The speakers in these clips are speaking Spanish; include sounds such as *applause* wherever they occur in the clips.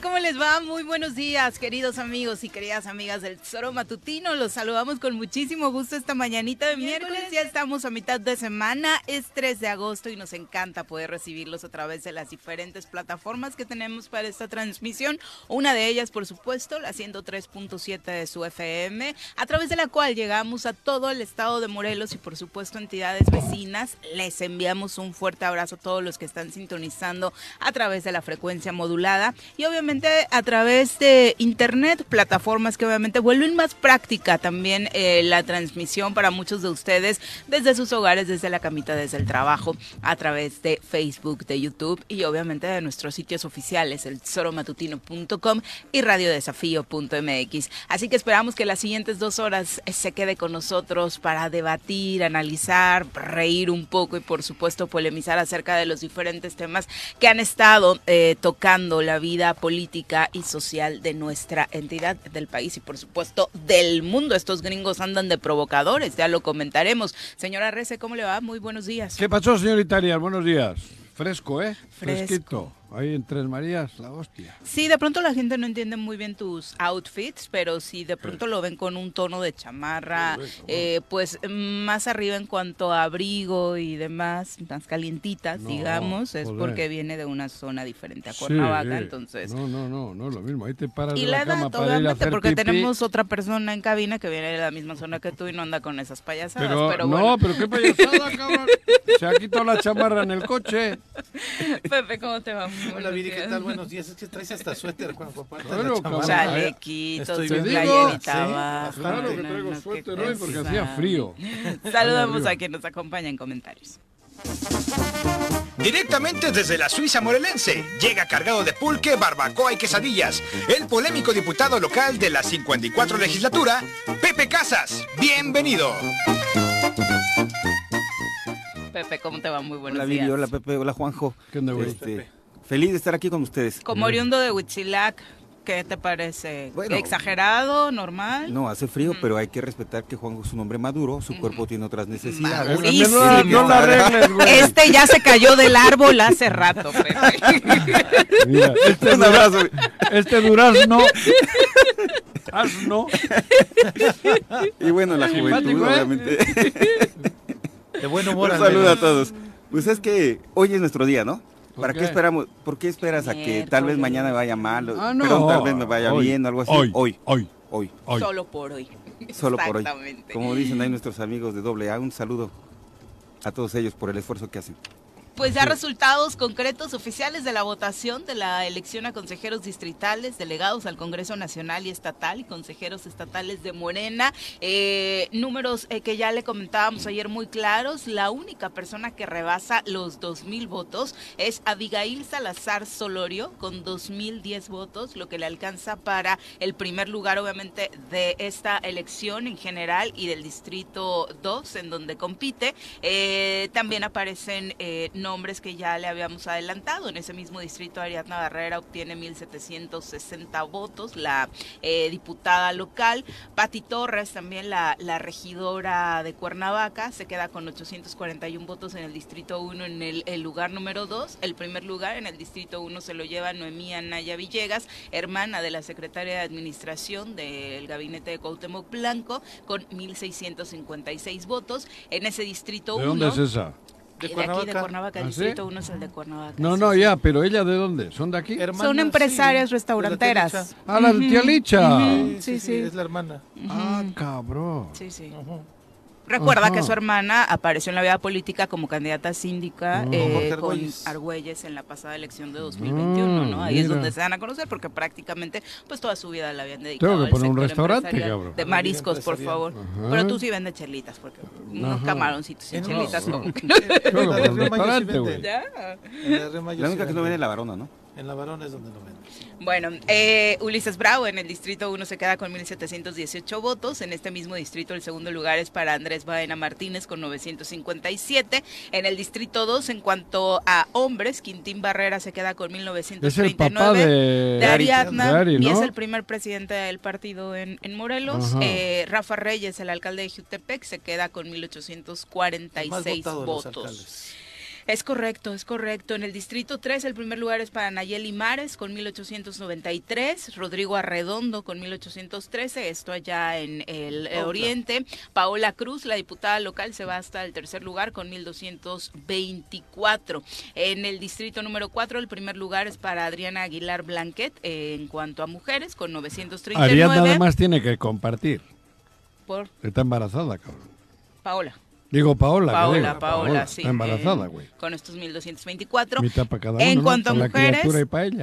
tal? ¿Cómo les va? Muy buenos días, queridos amigos y queridas amigas del Tesoro Matutino. Los saludamos con muchísimo gusto esta mañanita de miércoles. Ya estamos a mitad de semana, es 3 de agosto y nos encanta poder recibirlos a través de las diferentes plataformas que tenemos para esta transmisión. Una de ellas, por supuesto, la 103.7 de su FM, a través de la cual llegamos a todo el estado de Morelos y, por supuesto, entidades vecinas. Les enviamos un fuerte abrazo a todos los que están sintonizando a través de la frecuencia modulada y obviamente a través de internet, plataformas que obviamente vuelven más práctica también eh, la transmisión para muchos de ustedes desde sus hogares, desde la camita, desde el trabajo, a través de Facebook, de YouTube y obviamente de nuestros sitios oficiales, el tesoromatutino.com y radiodesafío.mx. Así que esperamos que las siguientes dos horas eh, se quede con nosotros para debatir, analizar, reír un poco y por supuesto polemizar acerca de los diferentes temas que han estado eh, tocando la vida política y social de nuestra entidad, del país y por supuesto del mundo. Estos gringos andan de provocadores, ya lo comentaremos. Señora Rece, ¿cómo le va? Muy buenos días. ¿Qué pasó, señorita Arias? Buenos días. Fresco, ¿eh? Fresquito. Ahí en Tres Marías, la hostia. Sí, de pronto la gente no entiende muy bien tus outfits, pero si de pronto lo ven con un tono de chamarra, eh, pues más arriba en cuanto a abrigo y demás, más calientitas, digamos, es porque viene de una zona diferente a Cuernavaca, entonces. No, no, no, no es lo mismo, ahí te paras y de la, la cama edad, para ir a obviamente, hacer porque pipí. tenemos otra persona en cabina que viene de la misma zona que tú y no anda con esas payasadas, Pero, pero, no, bueno. pero qué payasada, cabrón. *laughs* Se ha quitado la chamarra en el coche. Pepe, ¿cómo te va? Hola buenos Viri, ¿qué tal? Buenos días. Es que traes hasta suéter, de la Claro, cabrón. Chalequito, bien. playerita Sí, abajo. Claro que traigo suéter hoy porque hacía frío. *laughs* Saludamos a quien nos acompaña en comentarios. Directamente desde la Suiza morelense, llega cargado de pulque, barbacoa y quesadillas, el polémico diputado local de la 54 legislatura, Pepe Casas. Bienvenido. Pepe, ¿cómo te va? Muy buenos Hola días. Hola Pepe, hola Juanjo. ¿Qué onda, güey? Este, feliz de estar aquí con ustedes. Como oriundo de Huitzilac, ¿qué te parece? Bueno. ¿Exagerado? ¿Normal? No, hace frío, pero hay que respetar que Juanjo es un hombre maduro, su cuerpo tiene otras necesidades. Maduro. Eh, No, no la arregles, güey. Este ya se cayó del árbol hace rato, *laughs* Pepe. Mira, este, Un abrazo. este durazno. *laughs* Asno. Y bueno, la juventud, ¿eh? obviamente. De buen humor. Un al saludo a todos. Pues es que hoy es nuestro día, ¿no? ¿Por ¿Para qué? qué esperamos? ¿Por qué esperas a que tal vez mañana vaya mal? o- Ah, no. Perdón, tal vez me vaya Hoy, bien, algo así. Hoy, hoy, hoy, hoy. hoy. Solo por hoy. Solo por hoy. Exactamente. Como dicen ahí nuestros amigos de doble A, un saludo a todos ellos por el esfuerzo que hacen. Pues ya resultados concretos oficiales de la votación de la elección a consejeros distritales, delegados al Congreso Nacional y Estatal y consejeros estatales de Morena. Eh, números eh, que ya le comentábamos ayer muy claros. La única persona que rebasa los 2.000 votos es Abigail Salazar Solorio con 2.010 votos, lo que le alcanza para el primer lugar obviamente de esta elección en general y del Distrito 2 en donde compite. Eh, también aparecen eh, nombres que ya le habíamos adelantado. En ese mismo distrito, Ariadna Barrera obtiene 1.760 votos, la eh, diputada local. Pati Torres, también la, la regidora de Cuernavaca, se queda con 841 votos en el distrito 1 en el, el lugar número 2. El primer lugar en el distrito 1 se lo lleva Noemí Anaya Villegas, hermana de la secretaria de Administración del gabinete de Cuauhtémoc Blanco, con 1.656 votos. En ese distrito ¿De 1... dónde es esa? De de aquí de Cuernavaca. Cuernavaca, ¿Ah, sí? distrito 1 es el de Cuernavaca. No, sí, no, sí. ya, pero ella de dónde? ¿Son de aquí? Hermana, Son empresarias sí, restauranteras. la. Ah, la de tía Licha. Ujú. Sí, Sí, sí, sí. Es la hermana. Ah, cabrón. Sí, sí. Ujú. Recuerda Ajá. que su hermana apareció en la vida política como candidata síndica Ah. eh, Con Argüelles. En la pasada elección de 2021, ¿no? Ahí es mira. donde se dan a conocer porque prácticamente pues toda su vida la habían dedicado Tengo que al poner un restaurante, cabrón. De mariscos, por favor. Ajá. Pero tú sí vendes chelitas porque unos camaroncitos y En chelitas como que- Tengo que En la única que no vende. viene es la varona, ¿no? En la Varona es donde lo venden. Bueno, eh, Ulises Bravo en el distrito 1 se queda con 1.718 votos. En este mismo distrito el segundo lugar es para Andrés Baena Martínez con 957. En el distrito 2, en cuanto a hombres, Quintín Barrera se queda con 1939. Es el papá de, de Ariadna de Ari, y es el primer presidente del partido en, en Morelos. Eh, Rafa Reyes, el alcalde de Jutepec, se queda con El más 1846 votado de los votos. Es correcto, es correcto. En el distrito 3 el primer lugar es para Nayeli Mares con 1893, Rodrigo Arredondo con 1813, esto allá en el eh, oriente. Paola Cruz, la diputada local, se va hasta el tercer lugar con 1224. En el distrito número 4 el primer lugar es para Adriana Aguilar Blanquet eh, en cuanto a mujeres con 939. Ariadna además tiene que compartir. Por Está embarazada, cabrón. Paola. Digo Paola. Paola, diga, Paola, sí. Está embarazada, eh, güey. con estos 1224. Mitad para cada uno, En ¿no? cuanto a mujeres,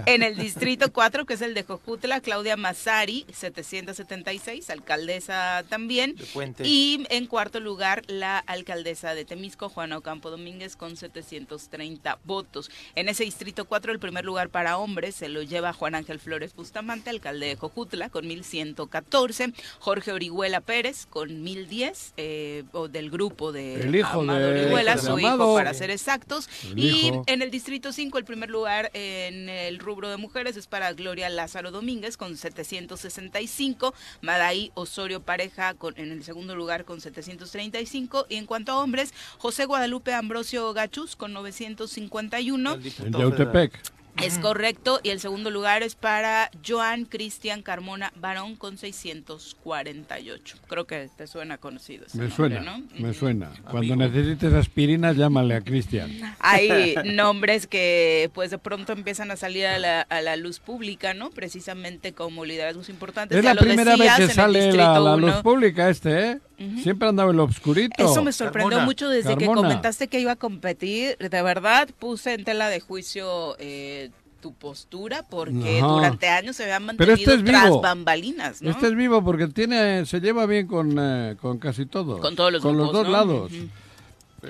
en el *laughs* distrito 4, que es el de Jojutla, Claudia Mazari, 776, alcaldesa también. De Puente. Y en cuarto lugar, la alcaldesa de Temisco, Juana Ocampo Domínguez, con 730 votos. En ese distrito 4, el primer lugar para hombres se lo lleva Juan Ángel Flores Bustamante, alcalde de Jojutla, con 1114. Jorge Orihuela Pérez, con 1010, eh, o del grupo de El hijo Amado de- Orihuela, de su hijo, para ser exactos. El y hijo. en el distrito 5, el primer lugar en el rubro de mujeres es para Gloria Lázaro Domínguez con 765, Madaí Osorio Pareja con, en el segundo lugar con 735 y en cuanto a hombres, José Guadalupe Ambrosio Gachus con 951. El Yautepec. Es correcto, y el segundo lugar es para Joan Cristian Carmona Barón con 648. Creo que te suena conocido. ese Me nombre, suena, ¿no? me suena. Cuando necesites aspirinas, llámale a Cristian. Hay *laughs* nombres que pues de pronto empiezan a salir a la, a la luz pública, ¿no? Precisamente como liderazgos importantes. Es Ya la lo primera vez que sale la, Distrito la luz pública este, ¿eh? Siempre andaba en lo obscurito. Eso me sorprendió Carmona. mucho desde que comentaste que iba a competir. De verdad, puse en tela de juicio eh, tu postura porque Ajá. durante años se habían Pero mantenido este es tras bambalinas, ¿no? Este es vivo porque tiene, se lleva bien con, eh, con casi todos. Con todos los Con los dos ¿no? lados.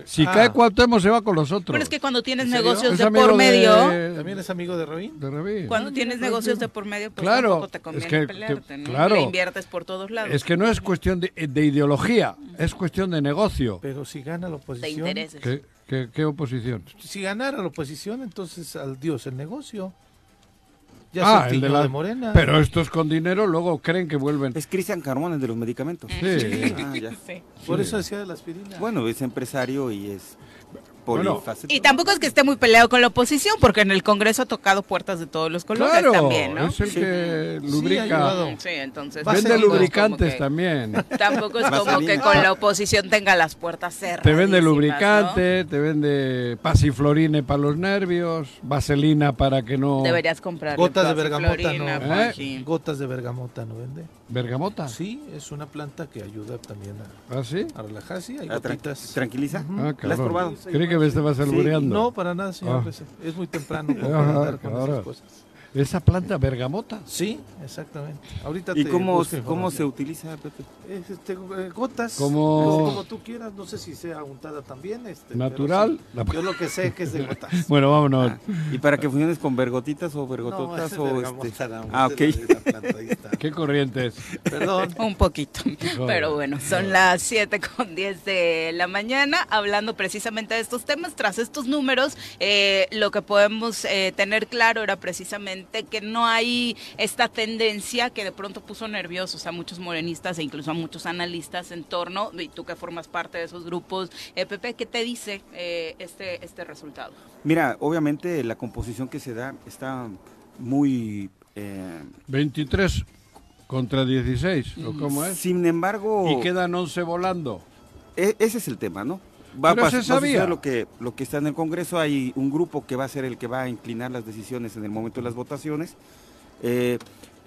Si Ah. cae Cuauhtémoc se va con los otros. Pero es que cuando tienes negocios Es de por medio, de- ¿También es amigo de Rabín? de Rabín. cuando tienes negocios de por medio, pues Claro, tampoco te es conviene que- pelearte, que- ¿no? claro. Le inviertes por todos lados. Es que no es cuestión de, de ideología, es cuestión de negocio. Pero si gana la de oposición. intereses. ¿Qué, qué, qué oposición? Si ganara la oposición, entonces al Dios el negocio. Ya ah, se el de la... de Morena. Pero estos con dinero luego creen que vuelven. Es Cristian Carmona, el de los medicamentos. Sí. Ah, ya. Sí. Por Sí. eso decía de la aspirina. Bueno, es empresario y es polifacético. Y tampoco es que esté muy peleado con la oposición, porque en el Congreso ha tocado puertas de todos los colores Claro, también, ¿no? es el Sí. que lubrica. Sí, entonces. Vende lubricantes que- también. Tampoco es como Vaselina. que con la oposición tenga las puertas cerradas. Te vende lubricante, te vende pasiflorine para los nervios, vaselina para que no... Deberías comprar. Gotas de bergamota, ¿no? ¿Eh? Gotas de bergamota, ¿no vende? ¿Bergamota? Sí, es una planta que ayuda también a, ¿Ah, sí? a relajar. Sí, hay Ah. ¿Tranquiliza? Ah, ¿La has probado? Creí que me estabas Sí, albureando. no, para nada, señor. Ah. Es- muy temprano *laughs* para con esas cosas. ¿Esa planta bergamota? Sí, exactamente. Ahorita ¿Y te cómo, cómo se utiliza, Pepe? Es, este, eh, gotas. Como- Como tú quieras. No sé si sea untada también. Este, ¿Natural? sí. Yo lo que sé es que es de gotas. *laughs* Bueno, vámonos. Ah, ¿Y para que funciones con vergotitas o No, vergototas es o este? no, Ah, ok. no planta. *laughs* ¿Qué corrientes? Perdón. Un poquito. Pero bueno, son las 7 con 10 de la mañana, hablando precisamente de estos temas. Tras estos números, eh, lo que podemos eh, tener claro era precisamente que no hay esta tendencia que de pronto puso nerviosos a muchos morenistas e incluso a muchos analistas en torno, y tú que formas parte de esos grupos, eh, Pepe, ¿qué te dice eh, este, este resultado? Mira, obviamente la composición que se da está muy... eh, 23 contra 16, ¿o cómo es? sin embargo, Y quedan 11 volando. e- ese es el tema, ¿no? Va, Pero a pas- se va a suceder sabía. lo que, lo que está en el Congreso. Hay un grupo que va a ser el que va a inclinar las decisiones en el momento de las votaciones. Eh,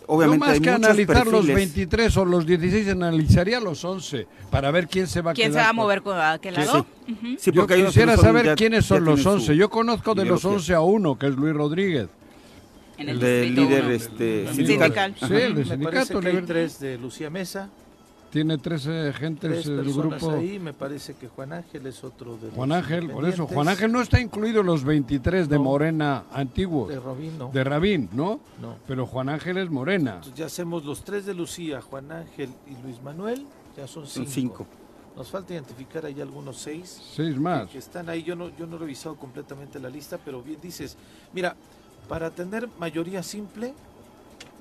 obviamente no más hay que muchos analizar los perfiles. 23 o los 16, analizaría los 11 para ver quién se va a ¿Quién se va a mover con- a qué Sí, lado? sí. Yo quisiera saber ya- quiénes son los tienen su 11. Yo conozco de los ideología. 11 a uno, que es Luis Rodríguez. En El el del distrito líder uno. este, El sindical. Sí, el de Me parece sindicato. que hay liber- tres de Lucía Mesa, Tiene 13 gentes tres el personas grupo. ahí. Me parece que Juan Ángel es otro de Juan los Ángel, por eso. Juan Ángel no está incluido en los 23 de No. Morena antiguos. De Robino. De Rabín, ¿no? No. Pero Juan Ángel es Morena. Entonces ya hacemos los tres de Lucía, Juan Ángel y Luis Manuel. Ya son Son cinco. cinco. Nos falta identificar ahí algunos seis Seis más. que están ahí. Yo no, yo no he revisado completamente la lista, pero bien dices, mira, para tener mayoría simple,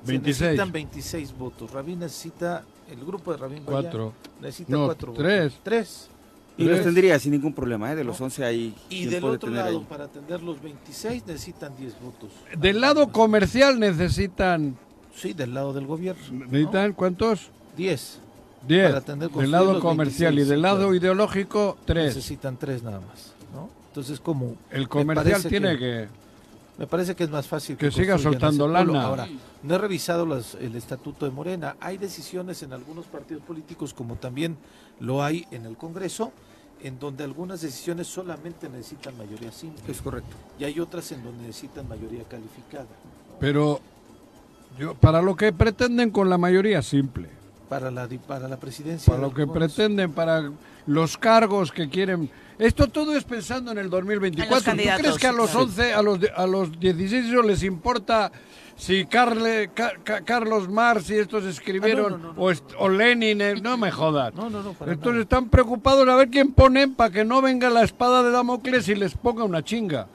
se 26. necesitan 26 votos. Rabín necesita, el grupo de Rabín Goya Cuatro. necesita No, cuatro tres. votos. Tres. Y los tendría sin ningún problema, ¿eh? de los 11 ahí. Y del otro lado, para atender los 26 necesitan 10 votos. Del lado comercial necesitan... Sí, del lado del gobierno. ¿Necesitan cuántos? 10. 10. Del lado comercial y del lado ideológico, 3. Necesitan 3 nada más. ¿no? Entonces, como... El comercial tiene que... Me parece que es más fácil que, siga soltando lana. Ahora, no he revisado el estatuto de Morena. Hay decisiones en algunos partidos políticos, como también lo hay en el Congreso, en donde algunas decisiones solamente necesitan mayoría simple. Es correcto. Y hay otras en donde necesitan mayoría calificada. Pero yo, para lo que pretenden con la mayoría simple. Para la, para la presidencia. Para lo que pretenden, para los cargos que quieren. Esto todo es pensando en el 2024. ¿Tú crees que a los 11, a los, a los 16 les importa si Carle, Carlos Marx y estos escribieron, o, Lenin, eh, no me jodas. Entonces están preocupados a ver quién ponen para que no venga la espada de Damocles y les ponga una chinga.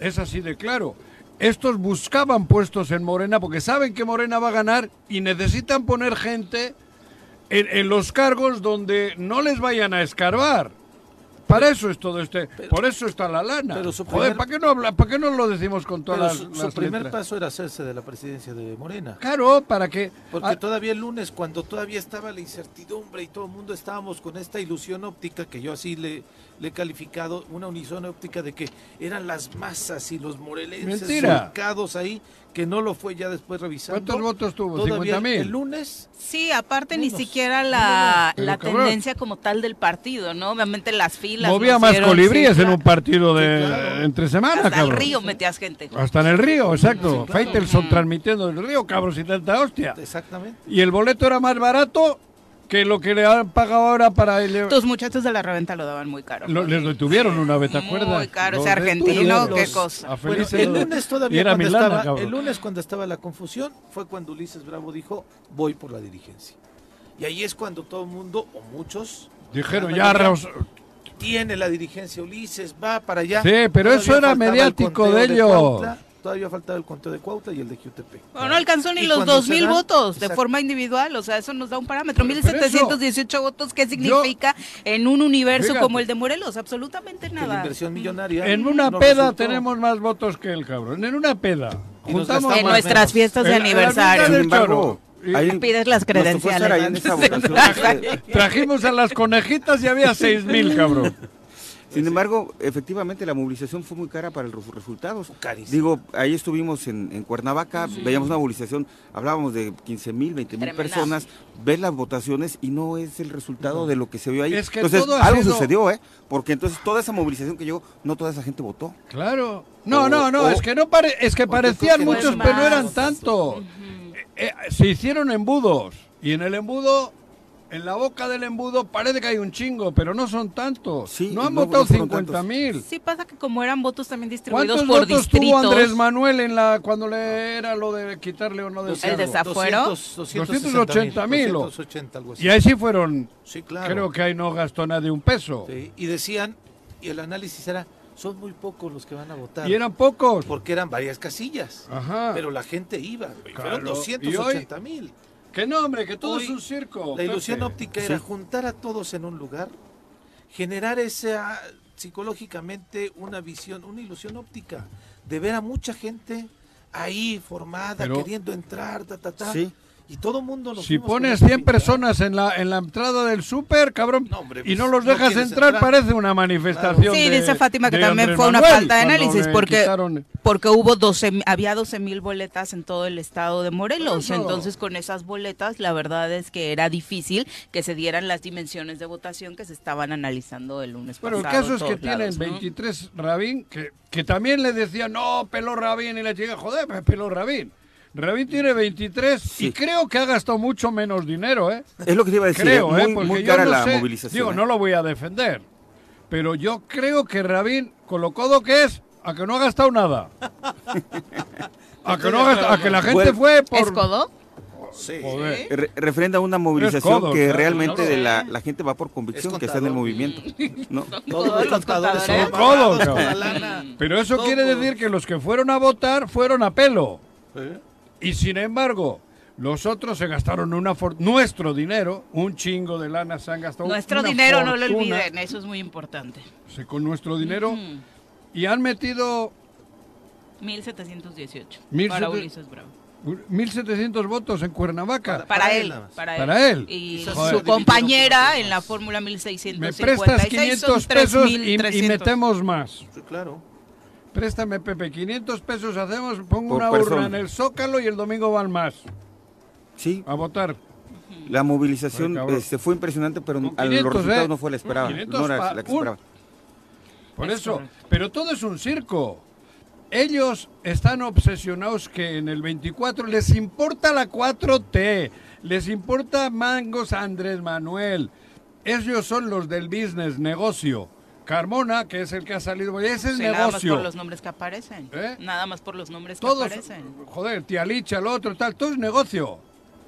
Es así de claro. Estos buscaban puestos en Morena porque saben que Morena va a ganar y necesitan poner gente en los cargos donde no les vayan a escarbar. Para eso es todo este, por eso está la lana. Pero Joder, ¿para qué no habla, para qué no lo decimos con todas su, las, su primer paso era hacerse de la presidencia de Morena. Claro, para que porque ah. todavía el lunes cuando todavía estaba la incertidumbre y todo el mundo estábamos con esta ilusión óptica que yo así le le he calificado una unison óptica de que eran las masas y los morelenses ubicados ahí, que no lo fue ya después revisando. ¿Cuántos votos tuvo? ¿50 mil? El lunes. Sí, aparte ni siquiera la, la tendencia como tal del partido, ¿no? Obviamente las filas. Movía más colibríes en un partido de entre semanas, Hasta el río metías gente. Hasta en el río, exacto. Faitelson transmitiendo el río, cabros y tanta hostia. Exactamente. Y el boleto era más barato que lo que le han pagado ahora para el... Tus muchachos de la reventa lo daban muy caro. les detuvieron una vez, ¿te acuerdas? Muy caro, ese argentino, qué cosa. el lunes todavía cuando estaba, el lunes cuando estaba la confusión fue cuando Ulises Bravo dijo, voy por la dirigencia. Y ahí es cuando todo el mundo, o muchos... Dijeron, ya... Tiene la dirigencia Ulises, va para allá. Sí, pero eso era mediático de ellos todavía faltaba el conteo de Cuautla y el de QTP. no alcanzó ni los 2.000 votos de forma individual, o sea, eso nos da un parámetro. 1.718 votos, ¿qué significa en un universo como el de Morelos? Absolutamente nada. La inversión millonaria. En una peda tenemos más votos que el cabrón, en una peda. en nuestras fiestas de aniversario. Sin embargo, pides las credenciales. *laughs* Trajimos a las conejitas y había 6.000, cabrón. Sin embargo, efectivamente la movilización fue muy cara para los resultados. Digo, ahí estuvimos en, Cuernavaca, veíamos una movilización, hablábamos de 15 mil, 20 mil personas, ves las votaciones y no es el resultado de lo que se vio ahí. entonces, algo sucedió, ¿eh? Porque entonces toda esa movilización que llegó, no toda esa gente votó. Claro. No, no, no, es que no pare, es que parecían muchos, pero no eran tanto. Eh, eh, se hicieron embudos y en el embudo en la boca del embudo parece que hay un chingo, pero no son tantos. no han votado 50 mil. Sí, pasa que como eran votos también distribuidos por votos tuvo Andrés Manuel en la cuando le era lo de quitarle o no de El desafuero. 280 mil. Y ahí sí fueron. Sí, claro. Creo que ahí no gastó nadie un peso. y decían, y el análisis era, son muy pocos los que van a votar. Y eran pocos. Porque eran varias casillas. Ajá. Pero la gente iba. Fueron 280 mil. Que no, hombre, que todo es un circo. La ilusión óptica era juntar a todos en un lugar, generar esa psicológicamente una visión, una ilusión óptica, de ver a mucha gente ahí formada, queriendo entrar, ta, ta, ta. Sí y todo mundo Si pones 100 personas en la en la entrada del súper, cabrón, y no pues, los dejas entrar, parece una manifestación. Sí, dice Fátima que también fue una falta de análisis porque porque hubo 12 había 12 mil boletas en todo el estado de Morelos, entonces con esas boletas la verdad es que era difícil que se dieran las dimensiones de votación que se estaban analizando el lunes pasado. Bueno, el caso es que tienen 23 Rabín que que también le decían, "No, pelo Rabín" y le llega, "Joder, pelo Rabín." Rabín tiene 23 y creo que ha gastado mucho menos dinero, ¿eh? Es lo que te iba a decir, creo, ¿eh? muy, cara la movilización. Digo, no ¿eh? lo voy a defender, pero yo creo que Rabín, con lo codo que es, a que no ha gastado nada. a que, no a que la gente fue por... ¿Es codo? Sí. referente a una movilización que realmente de la, la, gente va por convicción que está en el movimiento. ¿no? *laughs* Todos los contadores son codos. Pero eso quiere decir que los que fueron a votar fueron a pelo. Y sin embargo, Los otros se gastaron una nuestro dinero, un chingo de lana se han gastado. Nuestro dinero, no lo olviden, eso es muy importante. con nuestro dinero. Y han metido 1718 para Ulises Bravo. 1700 votos en Cuernavaca. Para, él, para, él. Y su compañera en la Fórmula 1656. Me prestas 500 pesos y, metemos más. Sí, claro. Préstame, Pepe, 500 pesos hacemos, pongo una urna en el Zócalo y el domingo van más. Sí. A votar. La movilización este, fue impresionante, pero los resultados ¿eh? no fue la esperada. No era la que esperaba. Por eso, pero todo es un circo. Ellos están obsesionados que en el 24 les importa la 4T, les importa Mangos Andrés Manuel. Ellos son los del business, negocio. Carmona, que es el que ha salido, ese es el negocio. Nada más por los nombres que aparecen. ¿Eh? Nada más por los nombres que aparecen. Joder, tía Licha, el otro, tal, todo es negocio.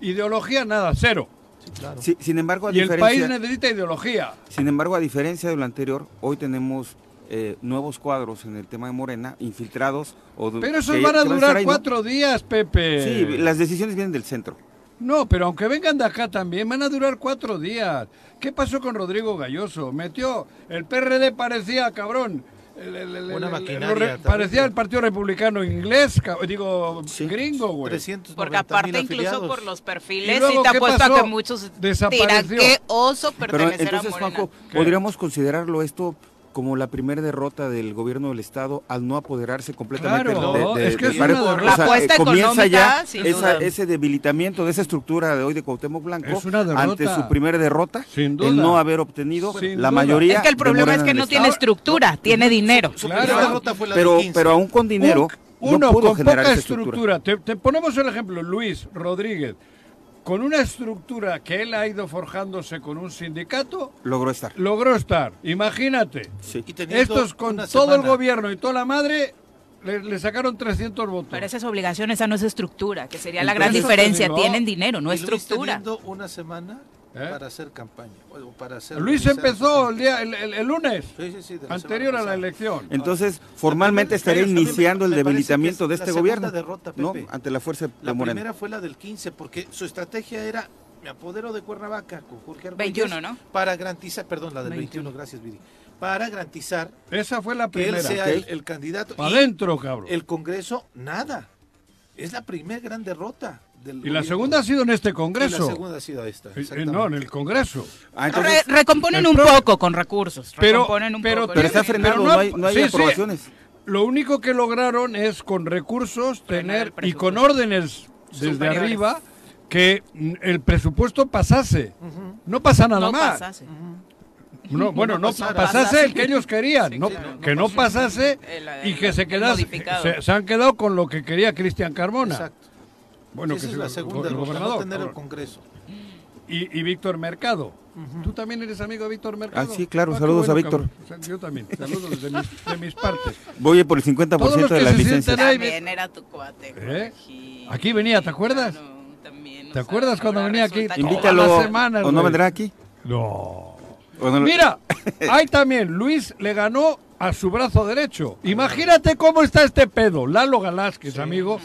Ideología, nada, cero. sin embargo, y el país necesita ideología. Sin embargo, a diferencia de lo anterior, hoy tenemos eh, nuevos cuadros en el tema de Morena, infiltrados. O pero esos van a durar cuatro días, Pepe. Sí, las decisiones vienen del centro. No, pero aunque vengan de acá también, van a durar cuatro días. ¿Qué pasó con Rodrigo Galloso? Metió, el PRD parecía, cabrón, una maquinaria. parecía el Partido Republicano inglés, digo, gringo, güey. Porque aparte incluso por los perfiles, y, te apuesto a que muchos dirán que oso pertenecer Pero entonces, a Juanjo, podríamos considerarlo esto como la primera derrota del gobierno del estado al no apoderarse completamente de, es que es la apuesta comienza ya ese debilitamiento de esa estructura de hoy de Cuauhtémoc Blanco ante su primera derrota el no haber obtenido la mayoría es que el problema es que no tiene estructura tiene dinero. pero pero aún con dinero uno con poca estructura, te ponemos el ejemplo Luis Rodríguez con una estructura que él ha ido forjándose con un sindicato, logró estar. Logró estar. Imagínate. Estos con todo el gobierno y toda la madre le, sacaron 300 votos. Pero esa es obligación, esa no es estructura, que sería la gran diferencia. Tienen dinero, no estructura. una semana ¿Eh? para hacer campaña. Para hacer Luis empezó el, día, el, lunes, anterior a la elección. Entonces, formalmente estaría iniciando el debilitamiento de este gobierno ¿no? ante la fuerza de La primera fue la del 15, porque su estrategia era me apodero de Cuernavaca con Jorge 21, ¿no? Para garantizar, perdón, la del 21, gracias, Viri. Para garantizar Esa fue la primera. que él sea el, candidato. Para adentro, cabrón. El Congreso, nada. Es la primera gran derrota y la segunda ha sido en este Congreso. la segunda ha sido esta. Eh, eh, no, en el Congreso. Ah, recomponen un poco con recursos. Pero, un pero, poco. está frenado, no, hay, no hay aprobaciones. Lo único que lograron es con recursos tener y con órdenes desde arriba que el presupuesto pasase. No pasa nada no más. Pasase. No, bueno, no, pasase, el que ellos querían, no, que no pasase y que se quedase. Se, se, han quedado con lo que quería Cristian Carmona. Exacto. Bueno, que es la segunda el gobernador, no tener el Congreso. Y, y Víctor Mercado. ¿Tú también eres amigo de Víctor Mercado? Ah, sí, claro, ah, saludos a Víctor. Yo también, saludos de mis, de mis partes. Voy por el 50% de la licencia. También era tu cuate. ¿Eh? Aquí venía, ¿te acuerdas? también, ¿Te acuerdas cuando venía aquí? Invítalo. Semanas, ¿O no vendrá aquí? No. Mira, *laughs* ahí también Luis le ganó a su brazo derecho. Imagínate cómo está este pedo. Lalo Galásquez, amigo,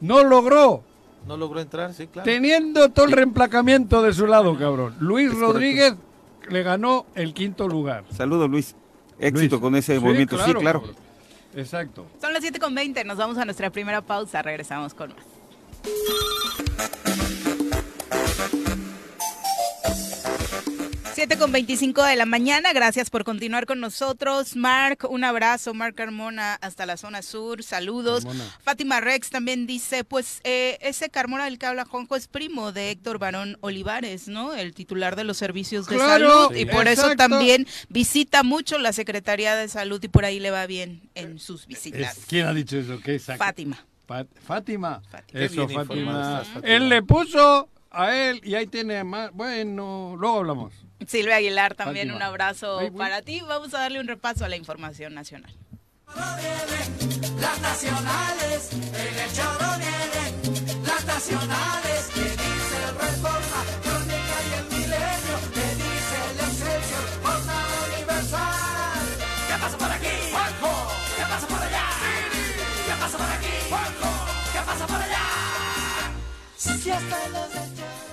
no logró no logró entrar, sí, claro. Teniendo todo el reemplacamiento de su lado, cabrón. Luis Rodríguez le ganó el quinto lugar. Saludos, Luis. Éxito con ese movimiento, sí, claro. Exacto. Son las 7.20, nos vamos a nuestra primera pausa, regresamos con más. 7 con 25 de la mañana, gracias por continuar con nosotros. Mark, un abrazo, Mark Carmona hasta la zona sur, saludos. Fátima Rex también dice, pues eh, ese Carmona del que habla Juanjo es primo de Héctor Barón Olivares, ¿no? El titular de los servicios de salud y por eso también visita mucho la Secretaría de Salud y por ahí le va bien en sus visitas. ¿Quién ha dicho eso? ¿Qué Fátima. Fátima. Eso, Fátima. Él le puso a él y ahí tiene más. Bueno, luego hablamos. Silvia Aguilar, también un abrazo para ti. Vamos a darle un repaso a la información nacional. Las nacionales, en el choro vienen, las nacionales, que dice el Reforma, Crónica y el Milenio, que dice el Excelsior, Jornada Universal. ¿Qué pasa por aquí? Juanjo. ¿Qué pasa por allá? ¿Qué pasa por aquí? Juanjo. ¿Qué pasa por allá?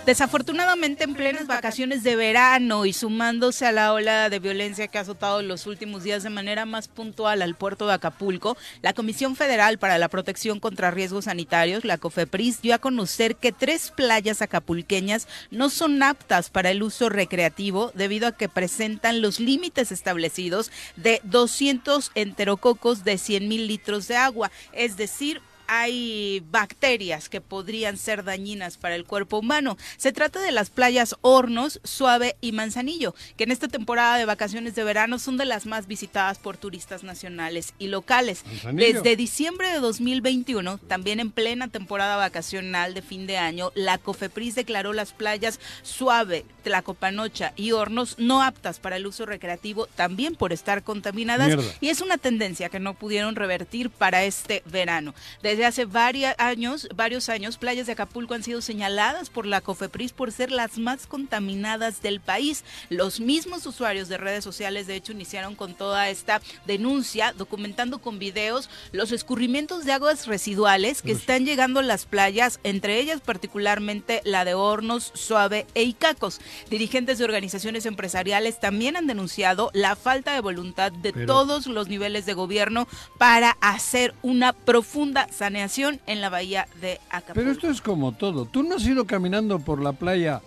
Desafortunadamente, en plenas vacaciones de verano y sumándose a la ola de violencia que ha azotado los últimos días de manera más puntual al puerto de Acapulco, la Comisión Federal para la Protección contra Riesgos Sanitarios, la COFEPRIS, dio a conocer que tres playas acapulqueñas no son aptas para el uso recreativo debido a que presentan los límites establecidos de 200 enterococos de 100 mil litros de agua, es decir, hay bacterias que podrían ser dañinas para el cuerpo humano. Se trata de las playas Hornos, Suave y Manzanillo, que en esta temporada de vacaciones de verano son de las más visitadas por turistas nacionales y locales. Desde diciembre de 2021, también en plena temporada vacacional de fin de año, la COFEPRIS declaró las playas Suave, Tlacopanocha y Hornos no aptas para el uso recreativo, también por estar contaminadas. Y es una tendencia que no pudieron revertir para este verano. Desde hace varios años, varios años, playas de Acapulco han sido señaladas por la COFEPRIS por ser las más contaminadas del país. Los mismos usuarios de redes sociales, de hecho, iniciaron con toda esta denuncia, documentando con videos los escurrimientos de aguas residuales que están llegando a las playas, entre ellas particularmente la de Hornos, Suave e Icacos. Dirigentes de organizaciones empresariales también han denunciado la falta de voluntad de todos los niveles de gobierno para hacer una profunda salud saneación en la bahía de Acapulco. Pero esto es como todo. Tú no has ido caminando por la playa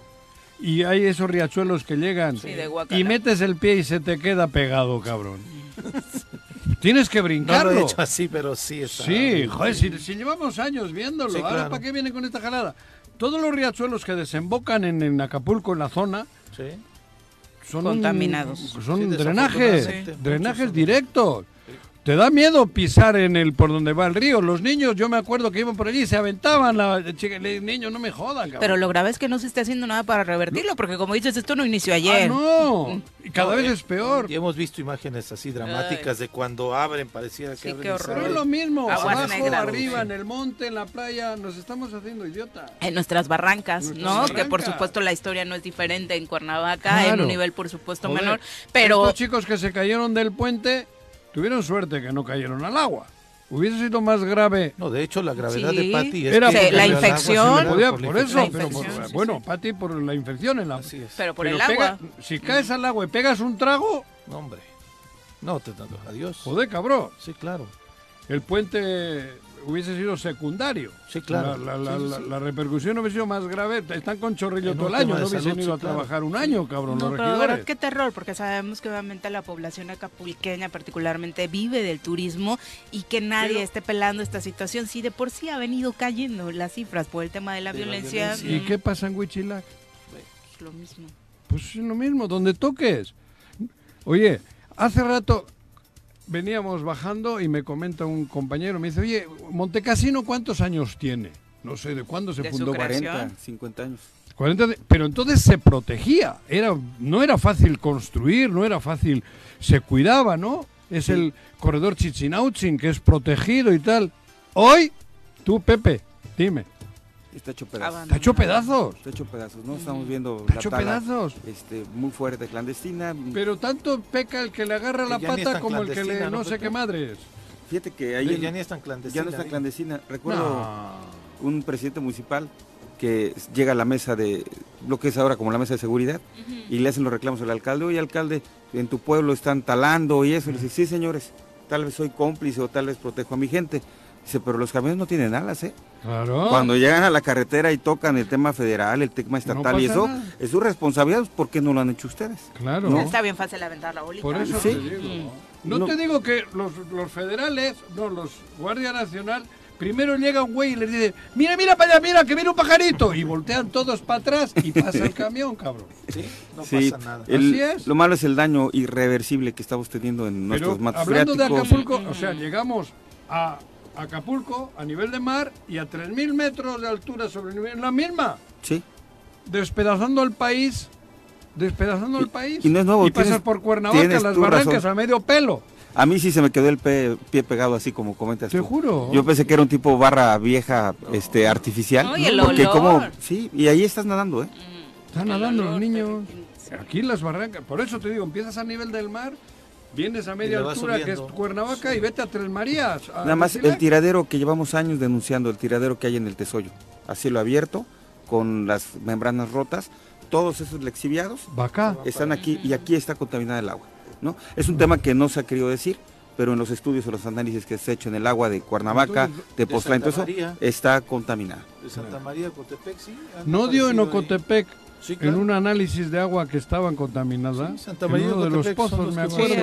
y hay esos riachuelos que llegan y metes el pie y se te queda pegado, cabrón. *laughs* Tienes que brincarlo. No lo he hecho así, pero sí está. Sí, joder, si, llevamos años viéndolo, ahora ¿para qué viene con esta jalada? Todos los riachuelos que desembocan en, Acapulco, en la zona, son contaminados. son drenajes, drenajes directos. Te da miedo pisar en el por donde va el río. Los niños, yo me acuerdo que iban por allí y se aventaban. La, niños, no me jodan, cabrón. Pero lo grave es que no se esté haciendo nada para revertirlo, porque como dices, esto no inició ayer. Ah, no, y cada vez es peor. Y hemos visto imágenes así dramáticas de cuando abren, pareciera que abren. Qué es lo mismo, abajo, arriba, en el monte, en la playa, nos estamos haciendo idiotas. En nuestras barrancas, ¿no? Que por supuesto la historia no es diferente en Cuernavaca, en un nivel por supuesto menor. Pero. Estos chicos que se cayeron del puente Tuvieron suerte que no cayeron al agua. Hubiese sido más grave. No, de hecho, la gravedad de Patty es Era la infección. por, eso, pero bueno, Patty por la infección en la. Pero por el agua. Si caes al agua y pegas un trago. No, hombre. No, te, adiós. Joder, cabrón. Sí, claro. El puente hubiese sido secundario. Sí, claro. La, repercusión hubiese sido más grave. Están con chorrillo todo el año, no hubiesen ido a trabajar un año, cabrón, no, los pero qué terror, porque sabemos que obviamente la población acapulqueña particularmente vive del turismo y que nadie esté pelando esta situación. Si de por sí ha venido cayendo las cifras por el tema de la, violencia. ¿Y qué pasa en Huichilac? Pues lo mismo. Pues es lo mismo, donde toques. Oye, hace rato veníamos bajando y me comenta un compañero, me dice, oye, Montecasino, ¿cuántos años tiene? No sé, ¿de cuándo se fundó? 40, 50 años. 40, pero entonces se protegía, era, no era fácil construir, no era fácil, se cuidaba, ¿no? Es el corredor Chichinauchin, que es protegido y tal. Hoy, tú, Pepe, dime. Está hecho pedazos. Está hecho pedazos. Está hecho pedazos, ¿no? Estamos viendo Está hecho pedazos. Este, muy fuerte, clandestina. Pero tanto peca el que le agarra la pata como el que le no, sé qué madres. Fíjate que ahí... Ya ni es tan clandestina. Ya no está clandestina. Recuerdo un presidente municipal que llega a la mesa de lo que es ahora como la mesa de seguridad y le hacen los reclamos al alcalde. Oye, alcalde, en tu pueblo están talando y eso. Y le dice, sí, señores, tal vez soy cómplice o tal vez protejo a mi gente. Dice, pero los camiones no tienen alas, ¿eh? Claro. Cuando llegan a la carretera y tocan el tema federal, el tema estatal y eso, es su responsabilidad, ¿por qué no lo han hecho ustedes? Claro. Está bien fácil aventar la bolita. Por eso te digo. Mm. No, te digo que los, los federales, no, los Guardia Nacional, primero llega un güey y les dice, mira, mira para allá, mira, que viene un pajarito. Y voltean todos para atrás y pasa el *laughs* camión, cabrón. Sí, no pasa nada. Así es. Lo malo es el daño irreversible que estamos teniendo en nuestros matos Hablando de Acapulco, o sea, llegamos a Acapulco a nivel de mar y a 3.000 metros de altura sobre el nivel, la misma. Sí. Despedazando el país, despedazando el país. Y no es nuevo. Y pasas por Cuernavaca, las barrancas a medio pelo. A mí sí se me quedó el pie, pegado así como comentas Te juro. Yo pensé que era un tipo barra vieja este artificial. No, y el porque como sí, y ahí estás nadando, ¿eh? Mm, Están nadando los niños. Aquí las barrancas, por eso te digo, empiezas a nivel del mar Vienes a media altura, que es Cuernavaca, y vete a Tres Marías. Nada más el tiradero que llevamos años denunciando, el tiradero que hay en el Tesoyo. a cielo abierto, con las membranas rotas, todos esos lexiviados están aquí y aquí está contaminada el agua. ¿no? Es un tema que no se ha querido decir, pero en los estudios o los análisis que se ha hecho en el agua de Cuernavaca, de Poztlán, está contaminada. De Santa María, Cotepec, sí. No dio en Ocotepec. En un análisis de agua que estaban contaminadas, Santa María en uno de los pozos, me acuerdo,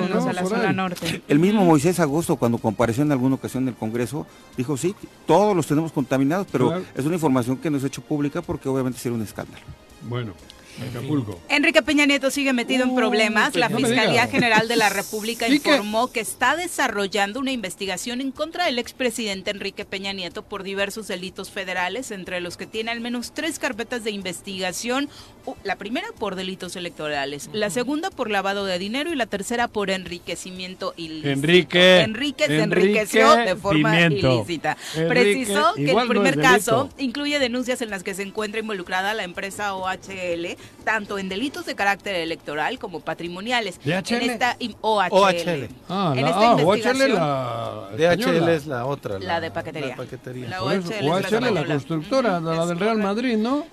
El mismo Moisés Agosto, cuando compareció en alguna ocasión en el Congreso, dijo, sí, todos los tenemos contaminados, pero es una información que no se ha hecho pública porque obviamente sería un escándalo. Bueno, Enrique Peña Nieto sigue metido en problemas. La Fiscalía General de la República informó que... está desarrollando una investigación en contra del expresidente Enrique Peña Nieto por diversos delitos federales, entre los que tiene al menos tres carpetas de investigación. La primera por delitos electorales, la segunda por lavado de dinero y la tercera por enriquecimiento ilícito. Enrique. Enrique se enriqueció de forma ilícita. Precisó que el primer caso incluye denuncias en las que se encuentra involucrada la empresa OHL tanto en delitos de carácter electoral como patrimoniales. ¿DHL? En esta OHL. Ah, en esta ah, investigación, la DHL es la otra. La, de paquetería. La, OHL, es la, constructora, la, del Real Madrid, ¿no?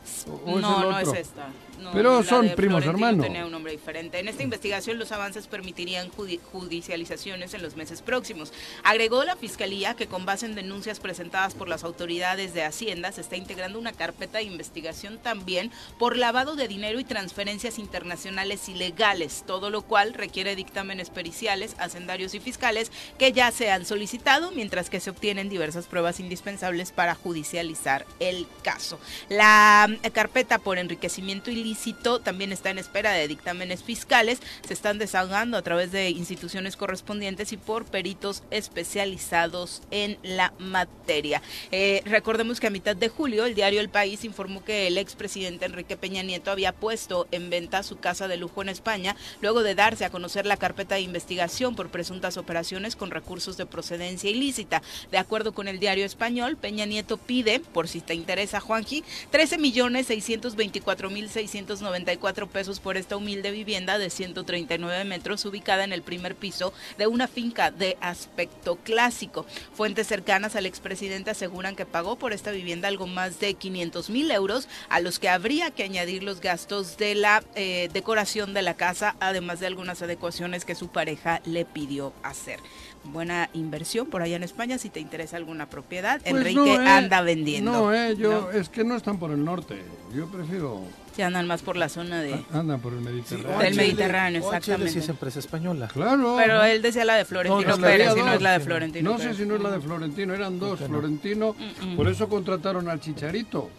no, no es esta. Pero son primos hermanos. Tenía un nombre diferente. En esta investigación los avances permitirían judicializaciones en los meses próximos. Agregó la Fiscalía que con base en denuncias presentadas por las autoridades de Hacienda se está integrando una carpeta de investigación también por lavado de dinero y transferencias internacionales ilegales, todo lo cual requiere dictámenes periciales, hacendarios y fiscales que ya se han solicitado, mientras que se obtienen diversas pruebas indispensables para judicializar el caso. La carpeta por enriquecimiento ilícito también está en espera de dictámenes fiscales, se están desahogando a través de instituciones correspondientes y por peritos especializados en la materia. Eh, recordemos que a mitad de julio el diario El País informó que el expresidente Enrique Peña Nieto había puesto en venta su casa de lujo en España luego de darse a conocer la carpeta de investigación por presuntas operaciones con recursos de procedencia ilícita. De acuerdo con el diario español, Peña Nieto pide, por si te interesa Juanji, 13 millones 624 mil 694 pesos por esta humilde vivienda de 139 metros ubicada en el primer piso de una finca de aspecto clásico. Fuentes cercanas al expresidente aseguran que pagó por esta vivienda algo más de 500 mil euros, a los que habría que añadir los gastos de la eh, decoración de la casa, además de algunas adecuaciones que su pareja le pidió hacer buena inversión por allá en España si te interesa alguna propiedad. Pues Enrique eh, anda vendiendo. No, eh, yo, es que no están por el norte. Yo prefiero andan más por la zona de... Ah, andan por el Mediterráneo. del Mediterráneo, exactamente. sí es empresa española. Claro. Pero él decía la de Florentino Pérez, si no es la de Florentino No sé si no es la de Florentino, eran dos. Florentino, mm, mm. por eso contrataron al Chicharito.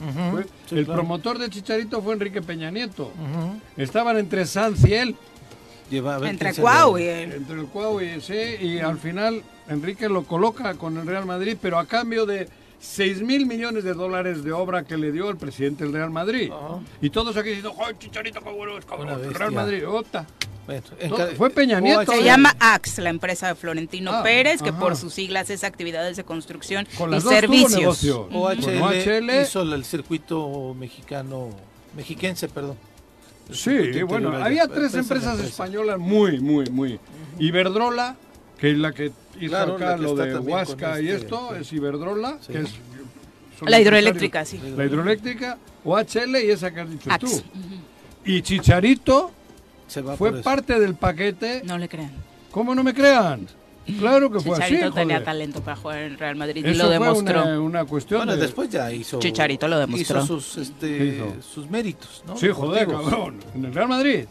el promotor de Chicharito fue Enrique Peña Nieto. Estaban entre Sanz y él. entre Cuau y él. Entre el Cuau y sí, y al final Enrique lo coloca con el Real Madrid, pero a cambio de 6 mil millones de dólares de obra que le dio el presidente del Real Madrid. Y todos aquí diciendo, ¡ay, Chicharito, qué bueno es, cabrón! Real Madrid, ¡ota! fue Peña Nieto. Se llama AX, la empresa de Florentino ah, Pérez, que por sus siglas es Actividades de Construcción y Servicios. OHL, hizo el circuito mexicano, mexiquense, perdón. Sí, bueno, había tres empresas españolas muy, muy, muy. Iberdrola, que es la que hizo acá lo de Huasca y este, esto, es Iberdrola, que es... La hidroeléctrica, sí. La hidroeléctrica, OHL y esa que has dicho tú. Y Chicharito fue parte del paquete. No le crean. ¿Cómo no me crean? Claro que fue así. Chicharito tenía talento para jugar en Real Madrid y lo demostró. Fue una, cuestión. Bueno, después ya hizo. Chicharito lo demostró. Hizo sus, este, sus méritos, ¿no? Sí, joder, cabrón. En el Real Madrid.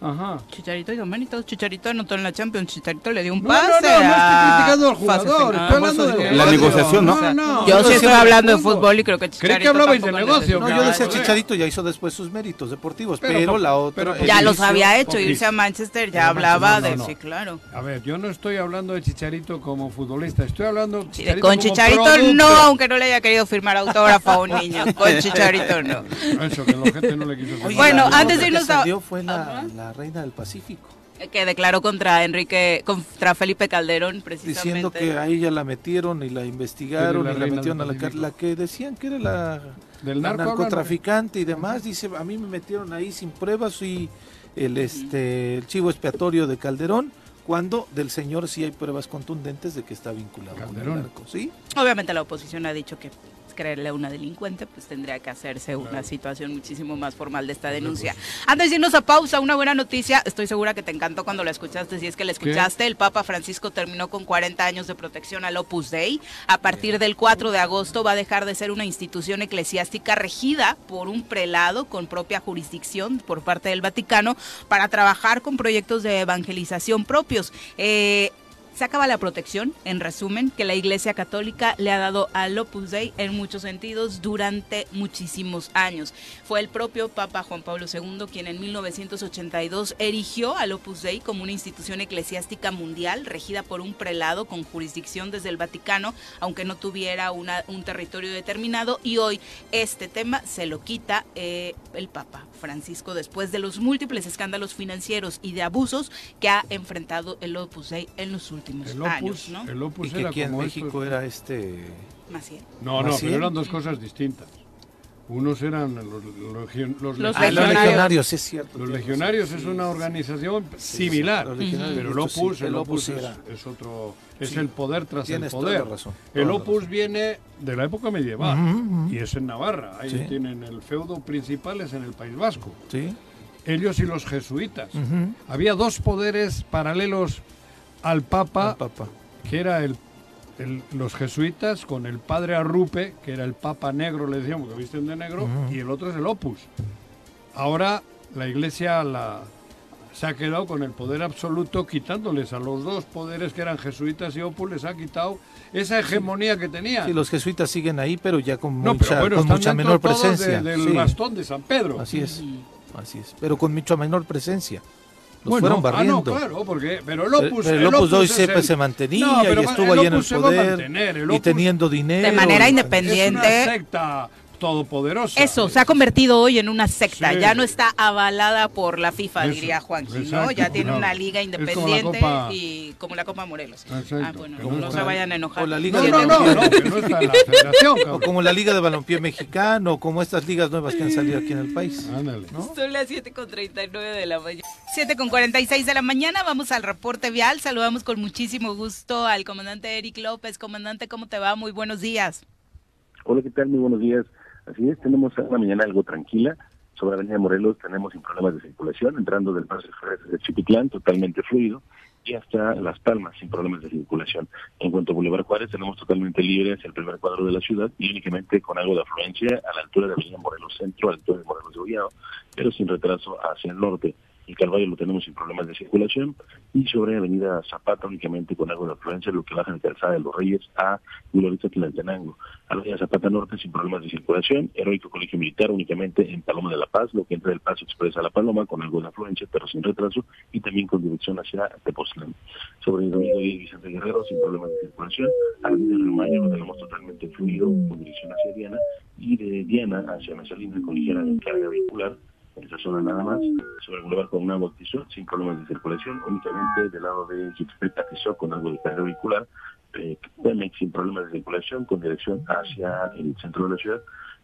Ajá. Chicharito y Domenito, Chicharito anotó en la Champions, Chicharito le dio un pase. No, no, no, no estoy criticando al jugador, estoy hablando de la negociación, ¿no? no yo sí estoy hablando de fútbol y creo que Chicharito. Creí que hablabais de negocio. No, yo decía Chicharito ya hizo después sus méritos deportivos, pero, la otra. ya los había hecho, irse a Manchester ya hablaba de. Sí, claro. A ver, yo no estoy hablando de Chicharito como futbolista, estoy hablando. Con Chicharito no, aunque no le haya querido firmar autógrafo a un niño. Con *laughs* Chicharito no. Eso, que la gente no le quiso Bueno, antes de irnos a. fue la reina del Pacífico que declaró contra Enrique, contra Felipe Calderón, precisamente. Diciendo que a ella la metieron y la investigaron y la metieron a la cárcel, la que decían que era la, Del narcotraficante y demás. Dice, a mí me metieron ahí sin pruebas y el, este, el chivo expiatorio de Calderón cuando del señor sí hay pruebas contundentes de que está vinculado con el narco, ¿sí? Obviamente la oposición ha dicho que creerle a una delincuente, pues tendría que hacerse una situación muchísimo más formal de esta denuncia. Antes de irnos a pausa, una buena noticia, estoy segura que te encantó cuando la escuchaste, si es que la escuchaste, el Papa Francisco terminó con 40 años de protección al Opus Dei. A partir del 4 de agosto va a dejar de ser una institución eclesiástica regida por un prelado con propia jurisdicción por parte del Vaticano para trabajar con proyectos de evangelización propios. Eh, se acaba la protección, en resumen, que la Iglesia Católica le ha dado al Opus Dei en muchos sentidos durante muchísimos años. Fue el propio Papa Juan Pablo II quien en 1982 erigió al Opus Dei como una institución eclesiástica mundial regida por un prelado con jurisdicción desde el Vaticano, aunque no tuviera un territorio determinado. Y hoy este tema se lo quita eh, el Papa Francisco después de los múltiples escándalos financieros y de abusos que ha enfrentado el Opus Dei en los últimos el opus, ¿no? El opus y que era aquí en México era este... Maciel. No, no, pero eran dos cosas distintas. Unos eran los, los, los, legionarios. es cierto. Los legionarios es una organización similar, pero el opus, el opus es, otro, es el poder tras el poder. el opus viene de la época medieval y es en Navarra. Ahí tienen el feudo principal es en el País Vasco. Sí. Ellos y los jesuitas. Había dos poderes paralelos al Papa, que era el, los jesuitas, con el padre Arrupe, que era el Papa negro, le decíamos, que visten de negro, y el otro es el Opus. Ahora la Iglesia la, se ha quedado con el poder absoluto, quitándoles a los dos poderes que eran jesuitas y Opus, les ha quitado esa hegemonía que tenían. Sí, los jesuitas siguen ahí, pero ya con mucha, con mucha menor presencia. del bastón de San Pedro. Así es, así es, pero con mucha menor presencia fueron barriendo. Ah, no, claro, porque, pero el Opus, el, Opus, Dei siempre se mantenía y estuvo ahí en el poder y teniendo dinero. De manera independiente. Es una secta todopoderosa. Eso, se ha convertido hoy en una secta, ya no está avalada por la FIFA, diría Juanji, ¿no? Ya tiene una liga independiente y como la Copa Morelos. Ah, bueno, no, se vayan a enojar. O la Liga de no, no, no, que no está en la federación. *laughs* O como la Liga de Balompié Mexicano, o como estas ligas nuevas que han salido aquí en el país. Ándale. Son las 7 con 39 de la mañana. 7 con 46 de la mañana, vamos al reporte vial. Saludamos con muchísimo gusto al comandante Eric López. Comandante, ¿cómo te va? Muy buenos días. Hola, ¿qué tal? Muy buenos días. Así es, tenemos una mañana algo tranquila. Sobre Avenida Morelos tenemos sin problemas de circulación, entrando del Paso de Chipitlán, totalmente fluido, y hasta Las Palmas, sin problemas de circulación. En cuanto a Boulevard Juárez, tenemos totalmente libre hacia el primer cuadro de la ciudad y únicamente con algo de afluencia a la altura de Avenida Morelos Centro, a la altura de Morelos de Ullado, pero sin retraso hacia el norte el Calvario lo tenemos sin problemas de circulación y sobre Avenida Zapata únicamente con algo de afluencia lo que baja de Calzada de los Reyes a Glorita Tlaltenango. Avenida Zapata Norte sin problemas de circulación, Heroico Colegio Militar únicamente en Paloma de la Paz, lo que entra del Paso Express a La Paloma con algo de afluencia pero sin retraso y también con dirección hacia Tepoztlán. Sobre Domingo y Vicente Guerrero sin problemas de circulación, Avenida Mayo lo tenemos totalmente fluido con dirección hacia Diana y de Diana hacia Mesalina con ligera carga vehicular en esa zona nada más, sobre el boulevard con una Tizot, sin problemas de circulación, únicamente del lado de Jixpet a con algo de carga vehicular, eh, sin problemas de circulación, con dirección hacia el centro de la ciudad,